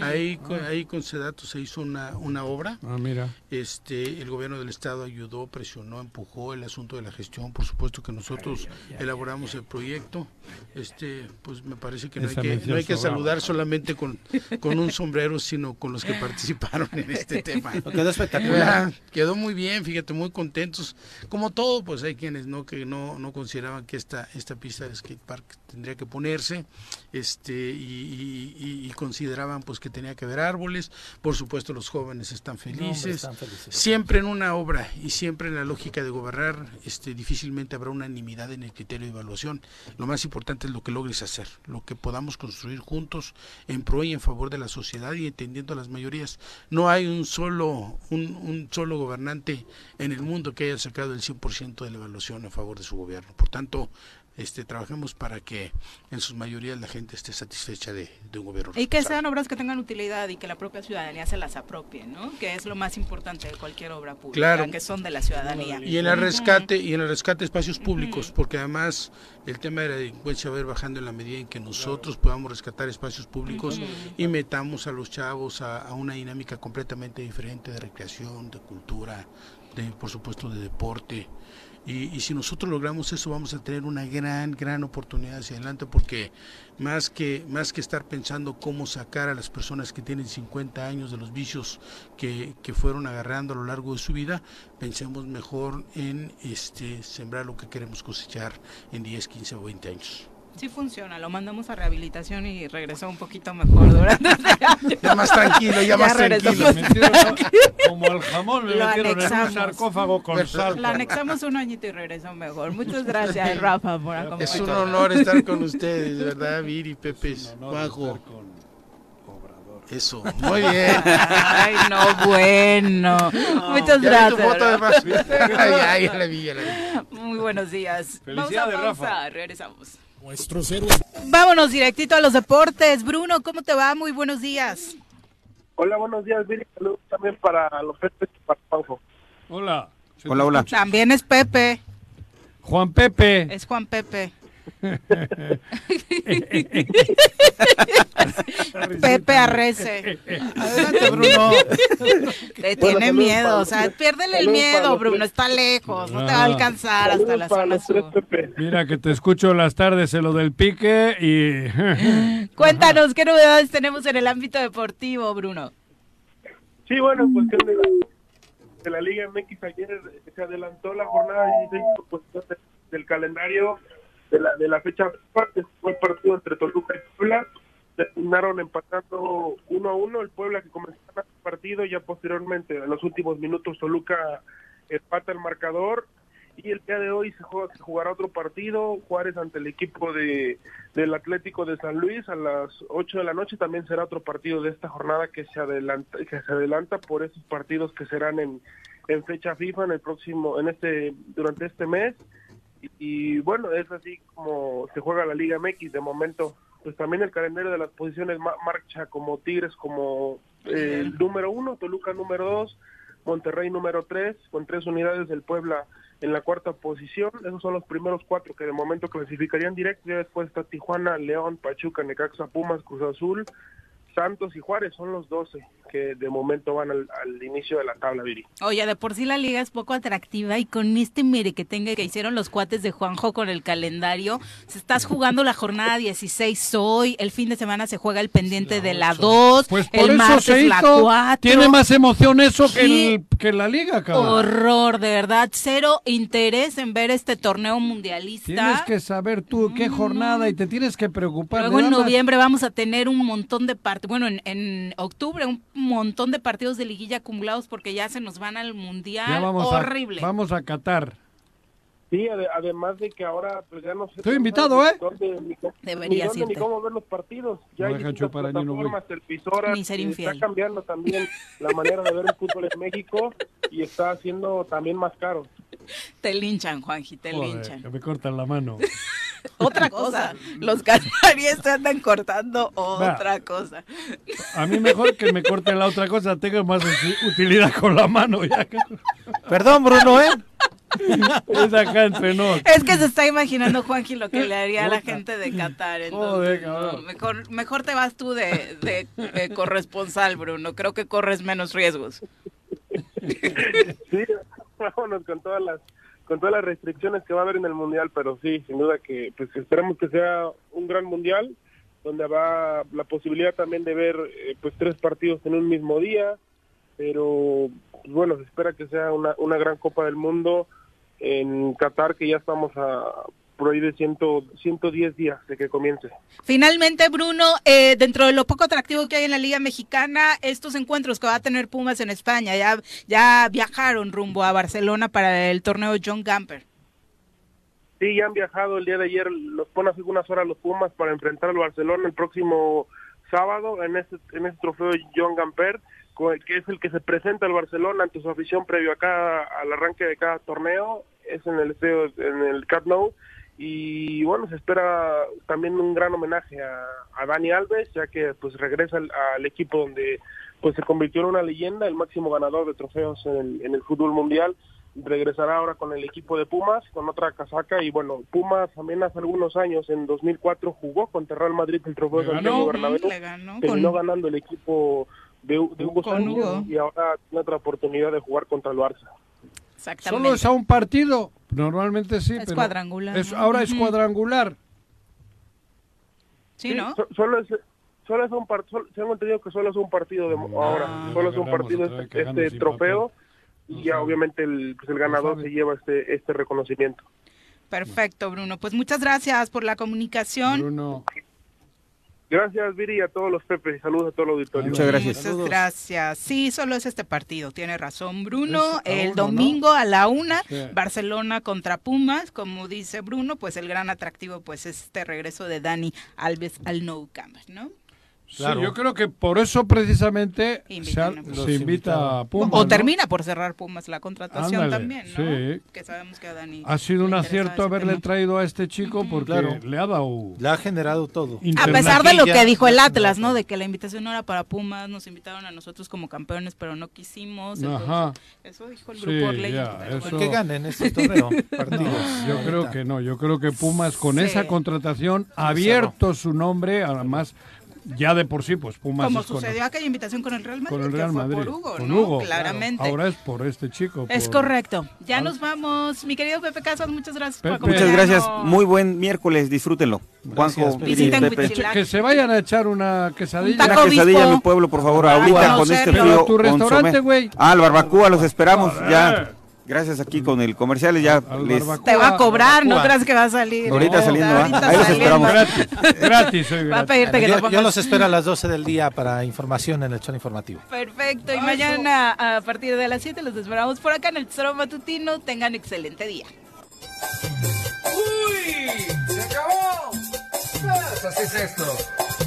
Ahí, con, ahí con Sedato se hizo una, una obra. Ah, mira. Este, el gobierno del estado ayudó, presionó, empujó el asunto de la gestión. Por supuesto que nosotros elaboramos el proyecto. Este, pues me parece que no hay que, no hay que saludar solamente con, con un sombrero, sino con los que *laughs* participaron en este tema. *laughs* Quedó espectacular. quedó muy bien, fíjate, muy contentos. Como todo, pues hay quienes no que no, no consideraban que esta, esta pista de skate park tendría que ponerse, este, y, y, y consideraban pues que tenía que haber árboles, por supuesto los jóvenes están felices, siempre en una obra y siempre en la lógica de gobernar, este, difícilmente habrá unanimidad en el criterio de evaluación, lo más importante es lo que logres hacer, lo que podamos construir juntos en pro y en favor de la sociedad y entendiendo las mayorías, no hay un solo, un, un solo gobernante en el mundo que haya sacado el 100% de la evaluación a favor de su gobierno, por tanto este, trabajemos para que en sus mayorías la gente esté satisfecha de, un gobierno. Y que sean obras que tengan utilidad y que la propia ciudadanía se las apropie, ¿no? Que es lo más importante de cualquier obra pública, que son de la ciudadanía. Y en el rescate y en el rescate de espacios públicos, porque además el tema de la delincuencia va a ir bajando en la medida en que nosotros podamos rescatar espacios públicos y metamos a los chavos a, a una dinámica completamente diferente de recreación, de cultura, de por supuesto de deporte. Y, si nosotros logramos eso vamos a tener una gran, gran oportunidad hacia adelante porque más que, más que estar pensando cómo sacar a las personas que tienen 50 años de los vicios que, que fueron agarrando a lo largo de su vida, pensemos mejor en este, sembrar lo que queremos cosechar en 10, 15 o 20 años. Sí funciona, lo mandamos a rehabilitación y regresó un poquito mejor durante *laughs* Ya más tranquilo, ya, más tranquilo. como el jamón, me lo metieron en un sarcófago con sal. Lo anexamos un añito y regresó mejor. Muchas gracias, *laughs* Rafa, por acompañarnos. Es un honor estar con ustedes, ¿verdad, Viri, Pepe, Juanjo? Eso, muy bien. Ay, no, bueno. Muchas gracias. *laughs* ay, ay, Muy buenos días. Felicidades, Vamos a Rafa. Regresamos. Nuestros héroes. Vámonos directito a los deportes. Bruno, ¿cómo te va? Muy buenos días. Hola, buenos días, Viri. Saludos también para los Pepe y para Juanjo. Hola. Hola, hola. También es Pepe. Juan Pepe. Es Juan Pepe. Pepe Arrece. Adelante, Bruno. Te tiene miedo, o sea, piérdele el miedo, Bruno, está lejos, no te va a alcanzar hasta la zona sur. Mira que te escucho las tardes en lo del pique y... *laughs* Cuéntanos, ¿qué novedades tenemos en el ámbito deportivo, Bruno? Sí, bueno, pues de la, de la Liga MX ayer se adelantó la jornada 16 pues, del calendario de la, de la fecha parte fue el partido entre Toluca y Puebla terminaron empatando uno a uno el Puebla que comenzó el partido ya posteriormente en los últimos minutos Toluca empata el marcador y el día de hoy se, juega, se jugará otro partido, Juárez ante el equipo de, del Atlético de San Luis a las 8 de la noche, también será otro partido de esta jornada que se adelanta, que se adelanta por esos partidos que serán en, en fecha FIFA en el próximo, en este, durante este mes, y, bueno, es así como se juega la Liga MX de momento, pues también el calendario de las posiciones marcha como Tigres como eh, el número uno, Toluca número dos, Monterrey número tres, con tres unidades del Puebla en la cuarta posición. Esos son los primeros cuatro que de momento clasificarían directo. Ya después está Tijuana, León, Pachuca, Necaxa, Pumas, Cruz Azul, Santos y Juárez. Son los doce que de momento van al, inicio de la tabla, Viri. Oye, de por sí la liga es poco atractiva y con este mire que tenga que hicieron los cuates de Juanjo con el calendario, se estás jugando la jornada 16 hoy, el fin de semana se juega el pendiente de la 2, pues el martes la 4. Tiene más emoción eso que, que la liga, cabrón. Horror, de verdad, cero interés en ver este torneo mundialista. Tienes que saber tú qué jornada y te tienes que preocupar. Luego en noviembre vamos a tener un montón de partes, bueno, en, en octubre un montón de partidos de liguilla acumulados porque ya se nos van al mundial. Horrible. vamos a Qatar. Sí, además de que ahora pues ya no sé. Estoy invitado, ¿eh? Debería ni, ni cómo ver los partidos. Ya no hay plataformas, ni ser infiel. Está cambiando también *laughs* la manera de ver el fútbol en México y está haciendo también más caro. Te linchan, Juanji, te linchan. Que me cortan la mano. *laughs* otra *laughs* cosa. Los canaries se andan cortando otra cosa. A mí mejor que me corten la otra cosa, tengo más utilidad con la mano. Ya. Perdón, Bruno, ¿eh? Es acá entre Es que se está imaginando Juanji lo que le haría a la gente de Qatar. mejor, mejor te vas tú de, de, corresponsal, Bruno. Creo que corres menos riesgos. Sí, vámonos con todas las con todas las restricciones que va a haber en el mundial, pero sí, sin duda que pues esperamos que sea un gran mundial donde va la posibilidad también de ver eh, pues tres partidos en un mismo día, pero pues, bueno, se espera que sea una, una gran Copa del Mundo en Qatar que ya estamos a por ahí de ciento, 110 días de que comience. Finalmente, Bruno, eh, dentro de lo poco atractivo que hay en la Liga Mexicana, estos encuentros que va a tener Pumas en España, ya, ya viajaron rumbo a Barcelona para el torneo John Gamper. Sí, ya han viajado el día de ayer, los ponen hace unas horas los Pumas para enfrentar al Barcelona el próximo sábado en este, en este trofeo John Gamper, que es el que se presenta al Barcelona ante su afición previo acá al arranque de cada torneo, es en el en el Camp Nou. Y bueno se espera también un gran homenaje a, Dani Alves ya que pues regresa al, equipo donde pues se convirtió en una leyenda el máximo ganador de trofeos en el, fútbol mundial. Regresará ahora con el equipo de Pumas con otra casaca y bueno Pumas también hace algunos años en 2004 jugó contra Real Madrid el trofeo de Santiago Bernabéu. Terminó ganando el equipo de, Hugo Sánchez y ahora tiene otra oportunidad de jugar contra el Barça Solo es a un partido, normalmente sí. Es cuadrangular. Ahora es cuadrangular. Sí, ¿no? solo es, solo es un partido, tengo entendido que solo es un partido de ah, ahora, solo es un partido este, este trofeo y ya obviamente el, pues el ganador se lleva este, este reconocimiento. Perfecto, Bruno. Pues muchas gracias por la comunicación. Bruno. Gracias, Viri, a todos los Pepe. Saludos a todos los auditores. Muchas gracias. Muchas gracias. Sí, solo es este partido, tiene razón Bruno. el domingo a la una, Barcelona contra Pumas, como dice Bruno, pues el gran atractivo pues es este regreso de Dani Alves al Nou Camp, ¿no? Claro. yo creo que por eso precisamente se, invita a Pumas. O termina por cerrar Pumas la contratación también, ¿no? Que sabemos que a Dani. Ha sido un acierto haberle traído a este chico porque le ha dado. Le ha generado todo. A pesar de lo que dijo el Atlas, ¿no? De que la invitación no era para Pumas, nos invitaron a nosotros como campeones, pero no quisimos. Ajá. Eso dijo el grupo sí, Que ganen ese torneo. *laughs* yo creo que no. Yo creo que Pumas con esa contratación ha abierto su nombre, además ya de por sí, pues Pumas. Como sucedió aquella invitación con el Real Madrid. Con el Real Madrid. por Hugo, con Hugo, claramente. Ahora es por este chico. Es correcto. Ya nos vamos. Mi querido Pepe Casas, muchas gracias por Muchas gracias. Muy buen miércoles. Disfrútenlo. Juanjo, Pepe. Que se vayan a echar una quesadilla. una quesadilla a mi pueblo, por favor. Ahorita con este frío. tu restaurante, güey. Ah, el barbacoa, los esperamos. Ya. Gracias aquí con el comercial y ya les... Te va a cobrar, no creas que va a salir. Ahorita saliendo, ¿ah? ahí los esperamos. Gratis, gratis, soy. Va a pedirte que yo, lo yo los espero a las 12 del día para información en el Chon Informativo. Perfecto, y mañana a partir de las 7 los esperamos por acá en el Tesoro Matutino. Tengan excelente día. ¡Uy! ¡Se acabó! Pues es esto.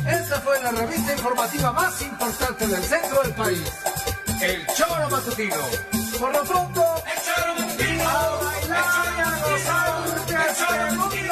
Esta fue la revista informativa más importante del centro del país. El Choro Matutino por lo pronto, echar un vino, a bailar y a gozar, echar un vino.